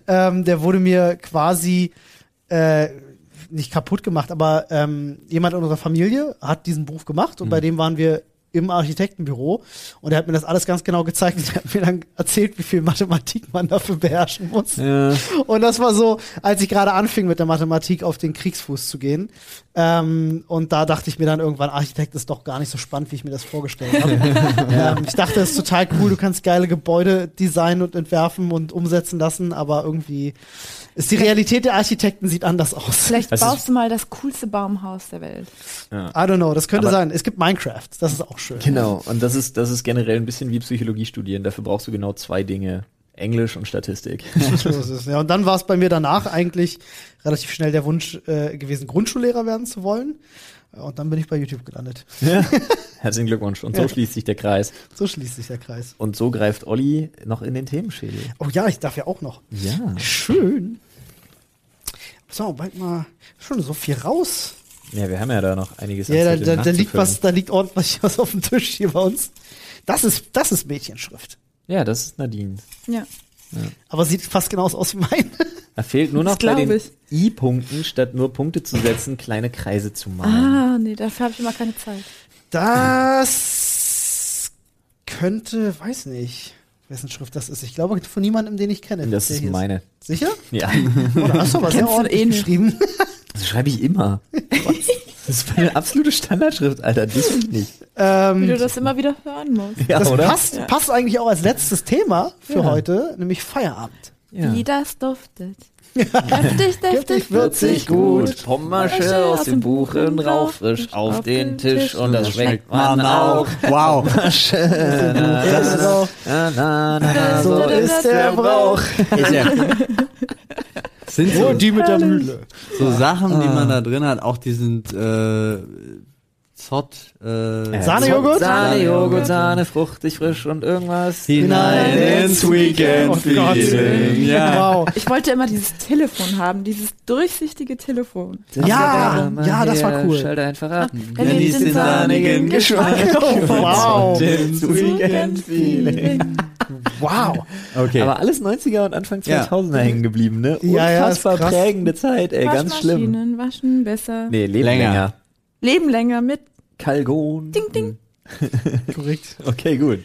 ähm, der wurde mir quasi äh, nicht kaputt gemacht, aber ähm, jemand in unserer Familie hat diesen Beruf gemacht und bei dem waren wir im Architektenbüro und er hat mir das alles ganz genau gezeigt und er hat mir dann erzählt, wie viel Mathematik man dafür beherrschen muss. Ja. Und das war so, als ich gerade anfing mit der Mathematik auf den Kriegsfuß zu gehen. Ähm, und da dachte ich mir dann irgendwann, Architekt ist doch gar nicht so spannend, wie ich mir das vorgestellt habe. ähm, ich dachte, das ist total cool, du kannst geile Gebäude designen und entwerfen und umsetzen lassen, aber irgendwie ist die Realität der Architekten sieht anders aus. Vielleicht Das ist- baust du mal das coolste Baumhaus der Welt. I don't know, das könnte Aber- sein. Es gibt Minecraft, das ist auch schön. Genau, und das ist, das ist generell ein bisschen wie Psychologie studieren. Dafür brauchst du genau zwei Dinge. Englisch und Statistik. Ja, und dann war es bei mir danach eigentlich relativ schnell der Wunsch äh, gewesen, Grundschullehrer werden zu wollen. Und dann bin ich bei YouTube gelandet. Herzlichen Glückwunsch. Und so Ja. schließt sich der Kreis. So schließt sich der Kreis. Und so greift Olli noch in den Themenschädel. Oh ja, ich darf ja auch noch. Ja. Schön. So, bald mal schon so viel raus. Ja, wir haben ja da noch einiges Ja, da, da, da liegt was, da liegt ordentlich was auf dem Tisch hier bei uns. Das ist, das ist Mädchenschrift. Ja, das ist Nadine. Ja. Aber sieht fast genauso aus wie meine. Da fehlt nur noch bei den ich. I-Punkten, statt nur Punkte zu setzen, kleine Kreise zu malen. Ah, nee, dafür habe ich immer keine Zeit. Das könnte, weiß nicht, wessen Schrift das ist. Ich glaube von niemandem, den ich kenne. Das ist meine. Sicher? Ja, Oder hast du aber sehr ordentlich eh geschrieben. das schreibe ich immer. Das ist meine absolute Standardschrift, Alter. Das will ich nicht. Wie ähm, du das immer wieder hören musst. Ja, das oder? passt, passt eigentlich auch als letztes Thema für Ja. heute, nämlich Feierabend. Ja. Wie das duftet. Deftig, deftig, würzig, gut. Pommasche aus dem Buchen rauf, frisch auf den Tisch und das schmeckt man auch. Wow. So ist der Brauch. Ist ja, sind Oh, so, die mit der Mühle. so Sachen, die man da drin hat, auch die sind äh, Zott, äh, Sahnejoghurt? Sahnejoghurt, Sahne, fruchtig, frisch und irgendwas. hinein ins Weekend Oh Gott. Feeling. Ja. Wow. Ich wollte immer dieses Telefon haben, dieses durchsichtige Telefon. Ja, Mal ja, das war cool. Schalt einfach ab. Wenn die den sahnigen Geschmack Oh, wow. ins Weekend Feeling. Wow. Okay. Aber alles 90er und Anfang Ja. 2000er hängen geblieben, ne? Ja, ja, Unfassbar krass. prägende Zeit, ey, ganz schlimm. Waschmaschinen, waschen besser. Nee, leben Länger. länger. Leben länger mit. Kalgon. Ding, ding. Korrekt. Okay, gut.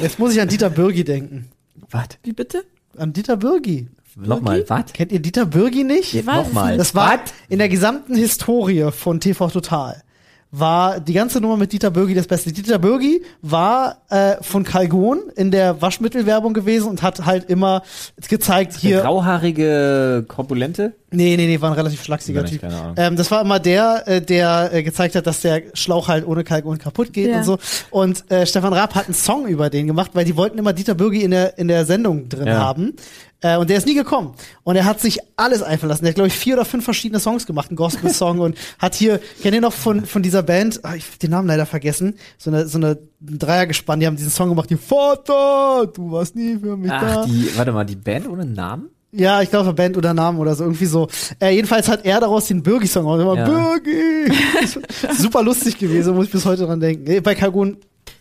Jetzt muss ich an Dieter Bürgi denken. Was? Wie bitte? An Dieter Bürgi. Nochmal, was? Kennt ihr Dieter Bürgi nicht? Nochmal. Das war in der gesamten Historie von TV Total war die ganze Nummer mit Dieter Bürgi das Beste. Dieter Bürgi war äh, von Calgon in der Waschmittelwerbung gewesen und hat halt immer gezeigt Der hier. grauhaarige Korpulente? Nee, nee, nee, war ein relativ schlachsiger Typ. keine Ahnung. Ähm, das war immer der, äh, der äh, gezeigt hat, dass der Schlauch halt ohne Kalkon kaputt geht Ja. und so. Und äh, Stefan Raab hat einen Song über den gemacht, weil die wollten immer Dieter Bürgi in der, in der Sendung drin Ja. haben. Äh, und der ist nie gekommen. Und er hat sich alles einfallen lassen. Der hat, glaube ich, vier oder fünf verschiedene Songs gemacht, einen Gospel-Song und hat hier, kennt ihr noch von, von dieser Band, ah, ich hab den Namen leider vergessen, so eine, so eine Dreiergespann, die haben diesen Song gemacht, die Vater, du warst nie für mich da. Ach, die, warte mal, die Band ohne Namen? Ja, ich glaube Band oder Namen oder so, irgendwie so. Äh, jedenfalls hat er daraus den Birgi-Song gemacht. Immer Ja. Birgi! Super lustig gewesen, muss ich bis heute dran denken. Bei Kalgun,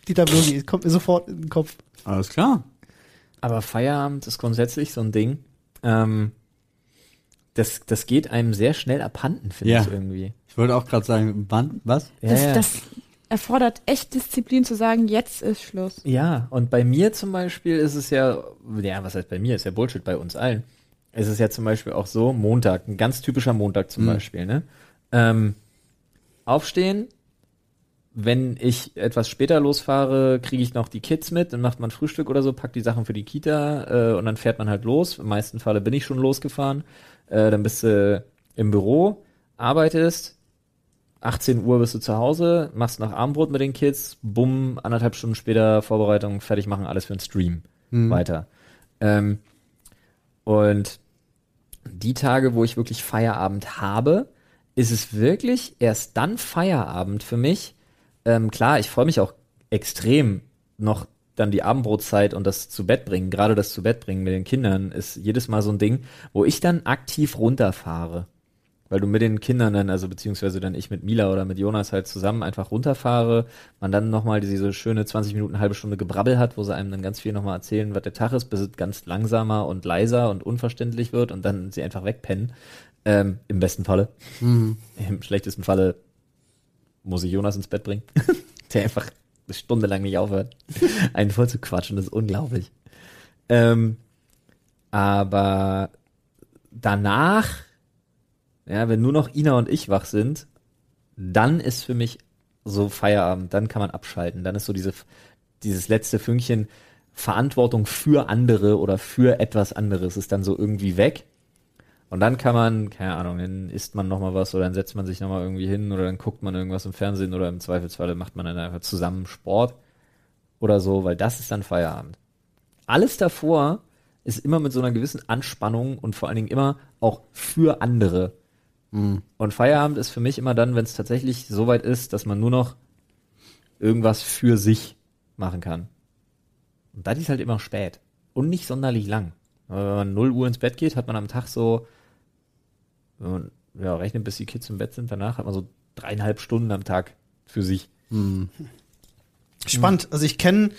Dieter Birgi, kommt mir sofort in den Kopf. Alles klar. Aber Feierabend ist grundsätzlich so ein Ding. ähm, das, das geht einem sehr schnell abhanden, finde Ja. ich irgendwie. Ich wollte auch gerade sagen, wann, was? Ja, das, ja. das erfordert echt Disziplin zu sagen, jetzt ist Schluss. Ja, und bei mir zum Beispiel ist es ja, ja, was heißt bei mir, ist ja Bullshit bei uns allen. Es ist ja zum Beispiel auch so, Montag, ein ganz typischer Montag zum Mhm. Beispiel, ne? Ähm, aufstehen, wenn ich etwas später losfahre, kriege ich noch die Kids mit, dann macht man Frühstück oder so, packt die Sachen für die Kita äh, und dann fährt man halt los. Im meisten Falle bin ich schon losgefahren. Äh, dann bist du im Büro, arbeitest, 18 Uhr bist du zu Hause, machst noch Abendbrot mit den Kids, bumm, anderthalb Stunden später Vorbereitung, fertig machen, alles für den Stream weiter. Ähm, und die Tage, wo ich wirklich Feierabend habe, ist es wirklich erst dann Feierabend für mich. Ähm, klar, ich freue mich auch extrem noch dann die Abendbrotzeit und das zu Bett bringen, gerade das zu Bett bringen mit den Kindern ist jedes Mal so ein Ding, wo ich dann aktiv runterfahre. Weil du mit den Kindern dann, also beziehungsweise dann ich mit Mila oder mit Jonas halt zusammen einfach runterfahre, man dann nochmal diese schöne 20 Minuten, halbe Stunde Gebrabbel hat, wo sie einem dann ganz viel nochmal erzählen, was der Tag ist, bis es ganz langsamer und leiser und unverständlich wird und dann sie einfach wegpennen. Ähm, Im besten Falle. Im schlechtesten Falle muss ich Jonas ins Bett bringen, der einfach eine Stunde lang nicht aufhört, einen voll zu quatschen, das ist unglaublich. Ähm, aber danach, ja, wenn nur noch Ina und ich wach sind, dann ist für mich so Feierabend, dann kann man abschalten, dann ist so diese, dieses letzte Fünkchen Verantwortung für andere oder für etwas anderes ist dann so irgendwie weg. Und dann kann man, keine Ahnung, dann isst man nochmal was oder dann setzt man sich nochmal irgendwie hin oder dann guckt man irgendwas im Fernsehen oder im Zweifelsfall macht man dann einfach zusammen Sport oder so, weil das ist dann Feierabend. Alles davor ist immer mit so einer gewissen Anspannung und vor allen Dingen immer auch für andere. Und Feierabend ist für mich immer dann, wenn es tatsächlich so weit ist, dass man nur noch irgendwas für sich machen kann. Und das ist halt immer spät. Und nicht sonderlich lang. Wenn man 0 Uhr ins Bett geht, hat man am Tag so, wenn man ja, rechnet, bis die Kids im Bett sind, danach hat man so dreieinhalb Stunden am Tag für sich. Spannend. Also ich kenne,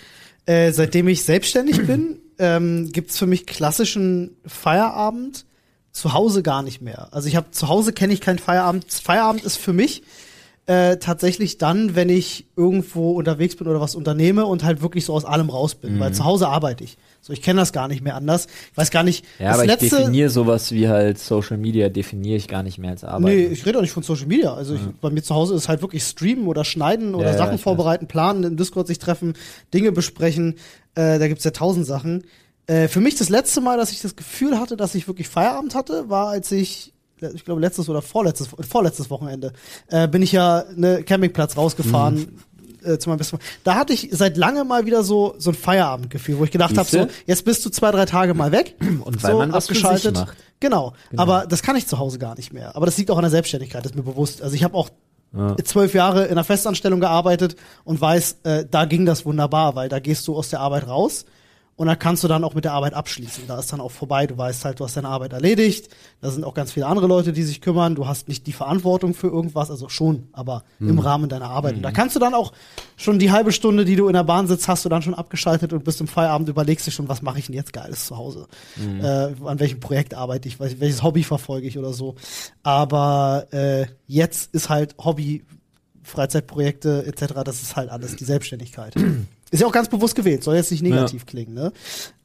äh, seitdem ich selbstständig bin, ähm, gibt's für mich klassischen Feierabend zu Hause gar nicht mehr. Also ich habe zu Hause kenne ich keinen Feierabend. Feierabend ist für mich äh, tatsächlich dann, wenn ich irgendwo unterwegs bin oder was unternehme und halt wirklich so aus allem raus bin. Mhm. Weil zu Hause arbeite ich. So, ich kenne das gar nicht mehr anders. Ich weiß gar nicht. Ja, das aber ich letzte, definiere sowas wie halt Social Media, definiere ich gar nicht mehr als Arbeit. Nee, ich rede auch nicht von Social Media. Also ich, bei mir zu Hause ist halt wirklich streamen oder schneiden oder Ja, ja, Sachen ich vorbereiten, planen, im Discord sich treffen, Dinge besprechen. Äh, da gibt's ja tausend Sachen. Äh, für mich das letzte Mal, dass ich das Gefühl hatte, dass ich wirklich Feierabend hatte, war, als ich, ich glaube, letztes oder vorletztes, vorletztes Wochenende, äh, bin ich ja ne Campingplatz rausgefahren. Mhm. Äh, zu meinem besten Freund. Da hatte ich seit langem mal wieder so so ein Feierabendgefühl, wo ich gedacht habe, so jetzt bist du zwei drei Tage mal weg Und so man was für sich abgeschaltet. macht. Genau. Genau. aber das kann ich zu Hause gar nicht mehr. Aber das liegt auch an der Selbstständigkeit, das ist mir bewusst. Also ich habe auch Ja. zwölf Jahre in einer Festanstellung gearbeitet und weiß, äh, da ging das wunderbar, weil da gehst du aus der Arbeit raus und da kannst du dann auch mit der Arbeit abschließen. Da ist dann auch vorbei, du weißt halt, du hast deine Arbeit erledigt, da sind auch ganz viele andere Leute, die sich kümmern, du hast nicht die Verantwortung für irgendwas, also schon, aber im Rahmen deiner Arbeit. Und da kannst du dann auch schon die halbe Stunde, die du in der Bahn sitzt, hast du dann schon abgeschaltet und bist im Feierabend, überlegst dir schon, was mache ich denn jetzt Geiles zu Hause? Äh, an welchem Projekt arbeite ich, wel- welches Hobby verfolge ich oder so. Aber äh, jetzt ist halt Hobby, Freizeitprojekte etc., das ist halt alles die Selbstständigkeit. Ist ja auch ganz bewusst gewählt, soll jetzt nicht negativ klingen, ne?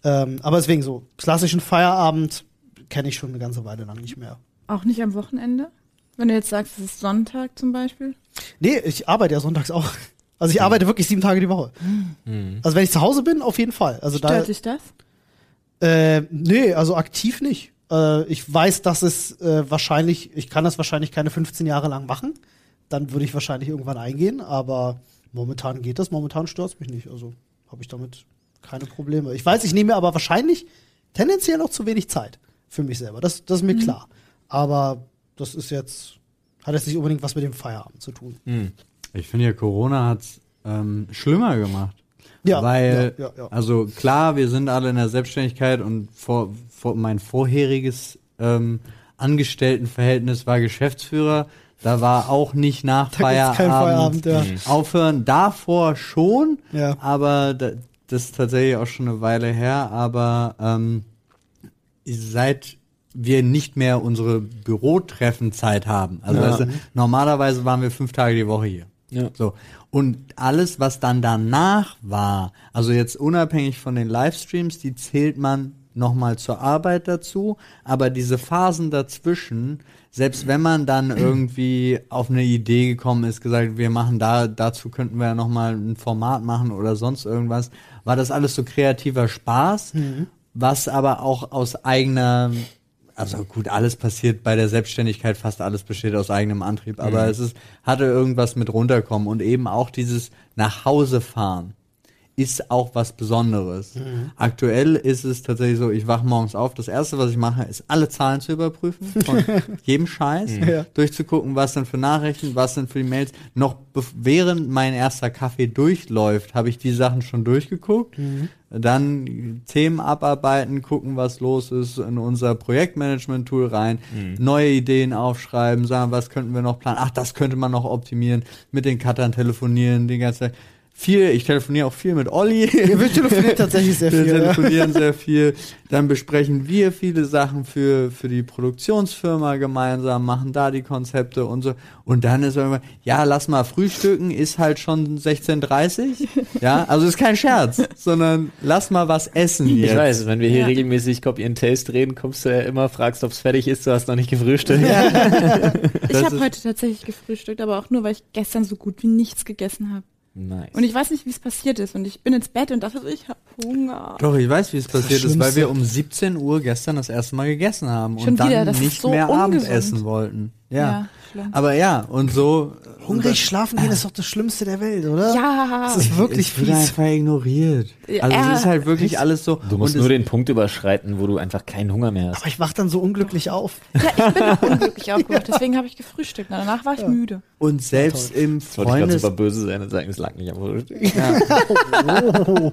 Ähm, aber deswegen so, klassischen Feierabend kenne ich schon eine ganze Weile lang nicht mehr. Auch nicht am Wochenende? Wenn du jetzt sagst, es ist Sonntag zum Beispiel. Nee, ich arbeite ja sonntags auch. Also ich arbeite wirklich sieben Tage die Woche. Also wenn ich zu Hause bin, auf jeden Fall. Also da, Stört dich das? Äh, nee, also aktiv nicht. Äh, ich weiß, dass es äh, wahrscheinlich, ich kann das wahrscheinlich keine 15 Jahre lang machen. Dann würde ich wahrscheinlich irgendwann eingehen, aber momentan geht das, momentan stört mich nicht. Also habe ich damit keine Probleme. Ich weiß, ich nehme mir aber wahrscheinlich tendenziell noch zu wenig Zeit für mich selber. Das, das ist mir klar. Aber das ist jetzt, hat jetzt nicht unbedingt was mit dem Feierabend zu tun. Ich finde ja, Corona hat's ähm, schlimmer gemacht. Ja, Weil, ja, ja, ja. also klar, wir sind alle in der Selbstständigkeit und vor, vor mein vorheriges ähm, Angestelltenverhältnis war Geschäftsführer. Da war auch nicht nach Da gibt's keinen Feierabend, Feierabend, ja. aufhören. Davor schon, Ja. aber da, das ist tatsächlich auch schon eine Weile her. Aber ähm, seit wir nicht mehr unsere Bürotreffenzeit haben. Also Ja. weißt du, normalerweise waren wir fünf Tage die Woche hier. Ja. So. Und alles, was dann danach war, also jetzt unabhängig von den Livestreams, die zählt man nochmal zur Arbeit dazu, aber diese Phasen dazwischen, selbst wenn man dann irgendwie auf eine Idee gekommen ist, gesagt, wir machen da, dazu könnten wir ja nochmal ein Format machen oder sonst irgendwas, war das alles so kreativer Spaß, was aber auch aus eigener also gut, alles passiert bei der Selbstständigkeit, fast alles besteht aus eigenem Antrieb, aber es ist, hatte irgendwas mit runterkommen und eben auch dieses nach Hause fahren ist auch was Besonderes. Aktuell ist es tatsächlich so, ich wache morgens auf, das erste, was ich mache, ist alle Zahlen zu überprüfen, von jedem Scheiß, Ja. durchzugucken, was sind für Nachrichten, was sind für die Mails. Noch während mein erster Kaffee durchläuft, habe ich die Sachen schon durchgeguckt. Dann Themen abarbeiten, gucken, was los ist, in unser Projektmanagement-Tool rein, neue Ideen aufschreiben, sagen, was könnten wir noch planen. Ach, das könnte man noch optimieren, mit den Cuttern telefonieren, die ganze Zeit. Viel, ich telefoniere auch viel mit Olli. Ja, wir telefonieren tatsächlich sehr Wir viel. Ja. telefonieren sehr viel. Dann besprechen wir viele Sachen für, für die Produktionsfirma gemeinsam, machen da die Konzepte und so. Und dann ist irgendwann, ja, lass mal frühstücken, ist halt schon 16.30 Ja, also ist kein Scherz, sondern lass mal was essen Ich jetzt. weiß, wenn wir hier Ja. regelmäßig Copy and Taste reden, kommst du ja immer, fragst, ob es fertig ist, du hast noch nicht gefrühstückt. Ich habe heute tatsächlich gefrühstückt, aber auch nur, weil ich gestern so gut wie nichts gegessen habe. Nice. Und ich weiß nicht, wie es passiert ist. Und ich bin ins Bett und dachte so, ich habe Hunger. Doch, ich weiß, wie es passiert ist, weil wir um 17 Uhr gestern das erste Mal gegessen haben Schon und dann wieder, das ist nicht so mehr ungesund. Abendessen wollten. Ja. Ja. Aber ja, und so. Hungrig schlafen gehen ist doch das Schlimmste der Welt, oder? Ja. Das ist wirklich es wird fies. einfach ignoriert. Ja, Also es ist halt wirklich alles so. du musst und nur den Punkt überschreiten, wo du einfach keinen Hunger mehr hast. Aber ich wach dann so unglücklich auf. Ja, ich bin auch unglücklich aufgewacht, deswegen habe ich gefrühstückt. Danach war ich müde. und selbst im Jetzt wollte ich gerade Freundes super böse sein und sagen, es lag nicht am Frühstück. ja,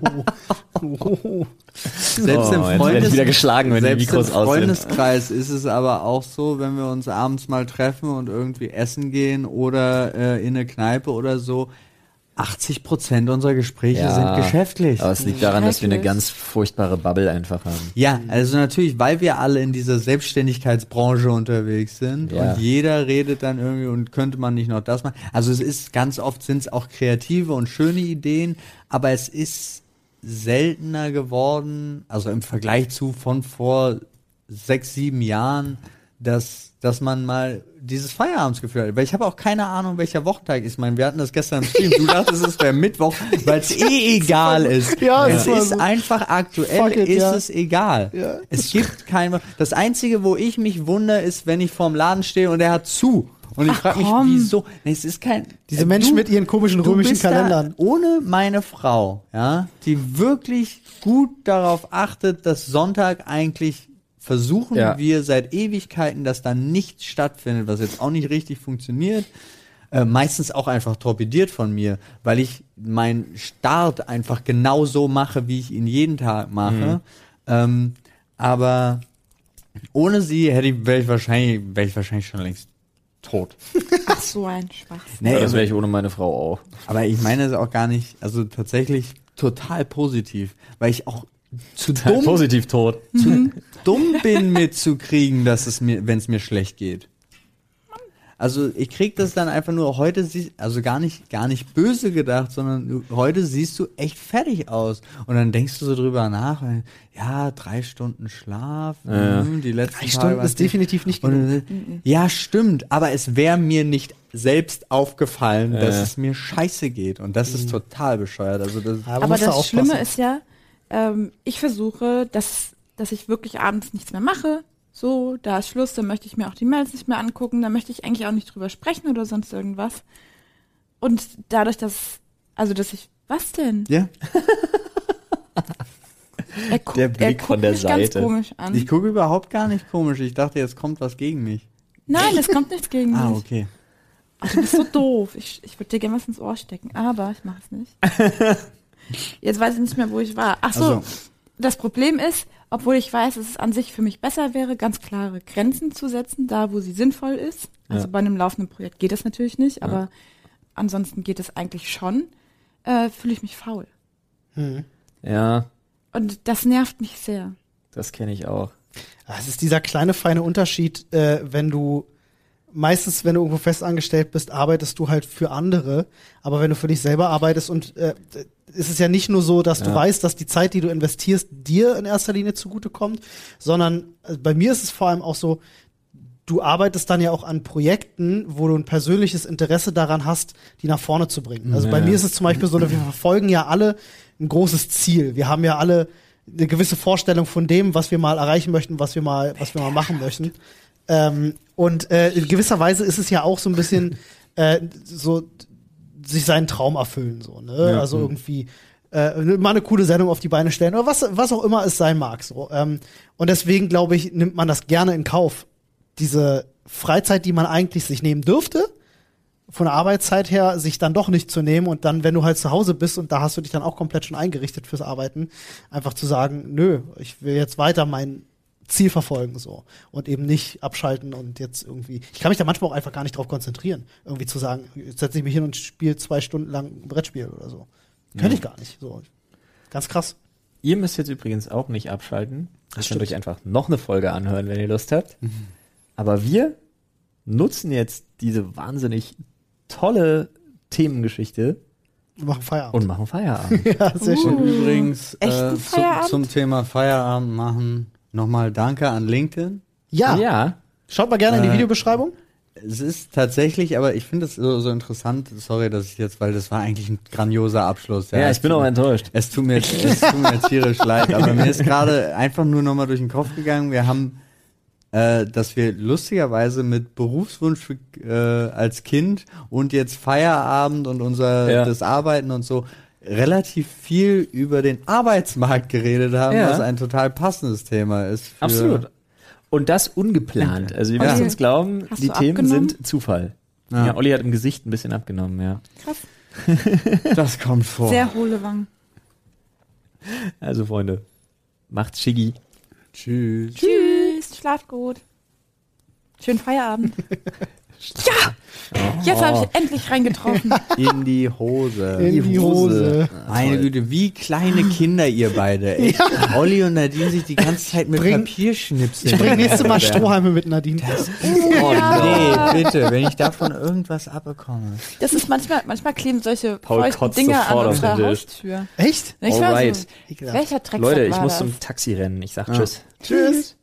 selbst im Oh, jetzt werde ich Freundes wieder geschlagen, wenn die selbst Mikros im. Freundeskreis ist es aber auch so, wenn wir uns abends mal treffen und irgendwie essen gehen oder äh, in eine Kneipe oder so. 80 Prozent unserer Gespräche Ja, sind geschäftlich. Aber es liegt daran, dass wir eine ganz furchtbare Bubble einfach haben. Ja, also natürlich, weil wir alle in dieser Selbstständigkeitsbranche unterwegs sind Ja. und jeder redet dann irgendwie und könnte man nicht noch das machen. Also es ist ganz oft sind es auch kreative und schöne Ideen, aber es ist seltener geworden, also im Vergleich zu von vor sechs, sieben Jahren, dass dass man mal dieses Feierabendsgefühl hat. Weil ich habe auch keine Ahnung, welcher Wochentag ist. Ich meine, wir hatten das gestern im Stream. Du dachtest, es wäre Mittwoch, weil es eh egal ist. Ja, es ist so- einfach aktuell, it, ist ja. es egal. Ja. Es gibt kein. Das Einzige, wo ich mich wundere, ist, wenn ich vorm Laden stehe und er hat zu. Und ich frage mich, wieso? Nee, es ist kein. Diese äh, Menschen du- mit ihren komischen römischen Kalendern. ohne meine Frau, ja, die wirklich gut darauf achtet, dass Sonntag eigentlich versuchen Ja. wir seit Ewigkeiten, dass da nichts stattfindet, was jetzt auch nicht richtig funktioniert. Äh, meistens auch einfach torpediert von mir, weil ich meinen Start einfach genau so mache, wie ich ihn jeden Tag mache. Ähm, aber ohne sie hätte ich, wäre ich wahrscheinlich, wäre ich wahrscheinlich schon längst tot. Ach, so ein Schwachsinn. Nee, das aber- wäre ich ohne meine Frau auch. aber ich meine es auch gar nicht, also tatsächlich total positiv, weil ich auch zu dumm, Positiv tot. zu dumm bin mitzukriegen, dass es mir, wenn es mir schlecht geht. Also ich krieg das dann einfach nur heute, sie, also gar nicht, gar nicht böse gedacht, sondern heute siehst du echt fertig aus. Und dann denkst du so drüber nach, äh, ja, drei Stunden Schlaf, Ja. hm, die letzten Drei Tage Stunden ist definitiv nicht und, genug. äh, ja, stimmt, aber es wäre mir nicht selbst aufgefallen, dass es mir scheiße geht. Und das ist total bescheuert. Also das, Aber, das. Schlimme ist ja, ähm, ich versuche, dass, dass ich wirklich abends nichts mehr mache. So, da ist Schluss, dann möchte ich mir auch die Mails nicht mehr angucken, dann möchte ich eigentlich auch nicht drüber sprechen oder sonst irgendwas. Und dadurch, dass, also dass ich, was denn? ja, Er guckt, Der er Blick guckt von der mich ganz Seite. komisch an. ich gucke überhaupt gar nicht komisch. Ich dachte, jetzt kommt was gegen mich. Nein, es kommt nichts gegen Ah, mich. okay. Ach, du bist so doof. Ich, ich würde dir gerne was ins Ohr stecken, aber ich mache es nicht. Jetzt weiß ich nicht mehr, wo ich war. Ach so, Also. das Problem ist, obwohl ich weiß, dass es an sich für mich besser wäre, ganz klare Grenzen zu setzen, da wo sie sinnvoll ist. Also Ja. bei einem laufenden Projekt geht das natürlich nicht, aber ansonsten geht es eigentlich schon. Äh, Fühle ich mich faul. Hm. Ja, Und das nervt mich sehr. das kenne ich auch. Ja, Es ist dieser kleine feine Unterschied, äh, wenn du meistens, wenn du irgendwo festangestellt bist, arbeitest du halt für andere, aber wenn du für dich selber arbeitest und äh, ist es ja nicht nur so, dass du Ja. weißt, dass die Zeit, die du investierst, dir in erster Linie zugutekommt, sondern äh, bei mir ist es vor allem auch so, du arbeitest dann ja auch an Projekten, wo du ein persönliches Interesse daran hast, die nach vorne zu bringen. Also bei Ja. mir ist es zum Beispiel so, wir verfolgen ja alle ein großes Ziel. Wir haben ja alle eine gewisse Vorstellung von dem, was wir mal erreichen möchten, was wir mal, was wir mal machen möchten. Ähm, und äh, in gewisser Weise ist es ja auch so ein bisschen äh, so sich seinen Traum erfüllen, so, ne? Ja. Also irgendwie äh, mal eine coole Sendung auf die Beine stellen oder was, was auch immer es sein mag. So. Ähm, und deswegen glaube ich, nimmt man das gerne in Kauf. Diese Freizeit, die man eigentlich sich nehmen dürfte, von der Arbeitszeit her, sich dann doch nicht zu nehmen und dann, wenn du halt zu Hause bist und da hast du dich dann auch komplett schon eingerichtet fürs Arbeiten, einfach zu sagen, nö, ich will jetzt weiter mein Ziel verfolgen so und eben nicht abschalten und jetzt irgendwie. Ich kann mich da manchmal auch einfach gar nicht drauf konzentrieren, irgendwie zu sagen, jetzt setze ich mich hin und spiele zwei Stunden lang ein Brettspiel oder so. Könnte Ja. ich gar nicht. So. Ganz krass. Ihr müsst jetzt übrigens auch nicht abschalten. Ihr könnt euch einfach noch eine Folge anhören, wenn ihr Lust habt. Aber wir nutzen jetzt diese wahnsinnig tolle Themengeschichte Wir machen Feierabend. und machen Feierabend. ja, sehr schön. Und übrigens Echten äh, Feierabend? zum Thema Feierabend machen nochmal Danke an LinkedIn. Ja, ja. schaut mal gerne in die Äh, Videobeschreibung. Es ist tatsächlich, aber ich finde es so, so interessant. Sorry, dass ich jetzt, weil das war eigentlich ein grandioser Abschluss. Ja, es ich bin auch enttäuscht. Es tut mir, es tut mir tierisch leid, aber mir ist gerade einfach nur nochmal durch den Kopf gegangen. Wir haben, äh, dass wir lustigerweise mit Berufswunsch für, äh, als Kind und jetzt Feierabend und unser Ja. das Arbeiten und so relativ viel über den Arbeitsmarkt geredet haben, Ja. was ein total passendes Thema ist. Für Absolut. Und das ungeplant. Also ihr Olli, müsst uns glauben, hast die Themen abgenommen? sind Zufall. Ja. Ja. Olli hat im Gesicht ein bisschen abgenommen, ja. Krass. Das kommt vor. Sehr hohle Wangen. Also Freunde, macht's schiggi. Tschüss. Tschüss, schlaft gut. Schönen Feierabend. ja! Jetzt habe ich endlich reingetroffen. In die Hose. In die Hose. Meine Güte, wie kleine Kinder ihr beide. Ey. Olli und Nadine sich die ganze Zeit mit Bring- Papierschnipseln. Ich bring nächstes Mal. Strohhalme mit Nadine. Oh nee, bitte, wenn ich davon irgendwas abbekomme. Das ist manchmal, manchmal kleben solche Paul sofort an auf unserer. Haustür. Echt? Ich Alright. so, welcher Drecksack Leute, ich war muss das? zum Taxi rennen. Ich sag Ja. Tschüss. Tschüss.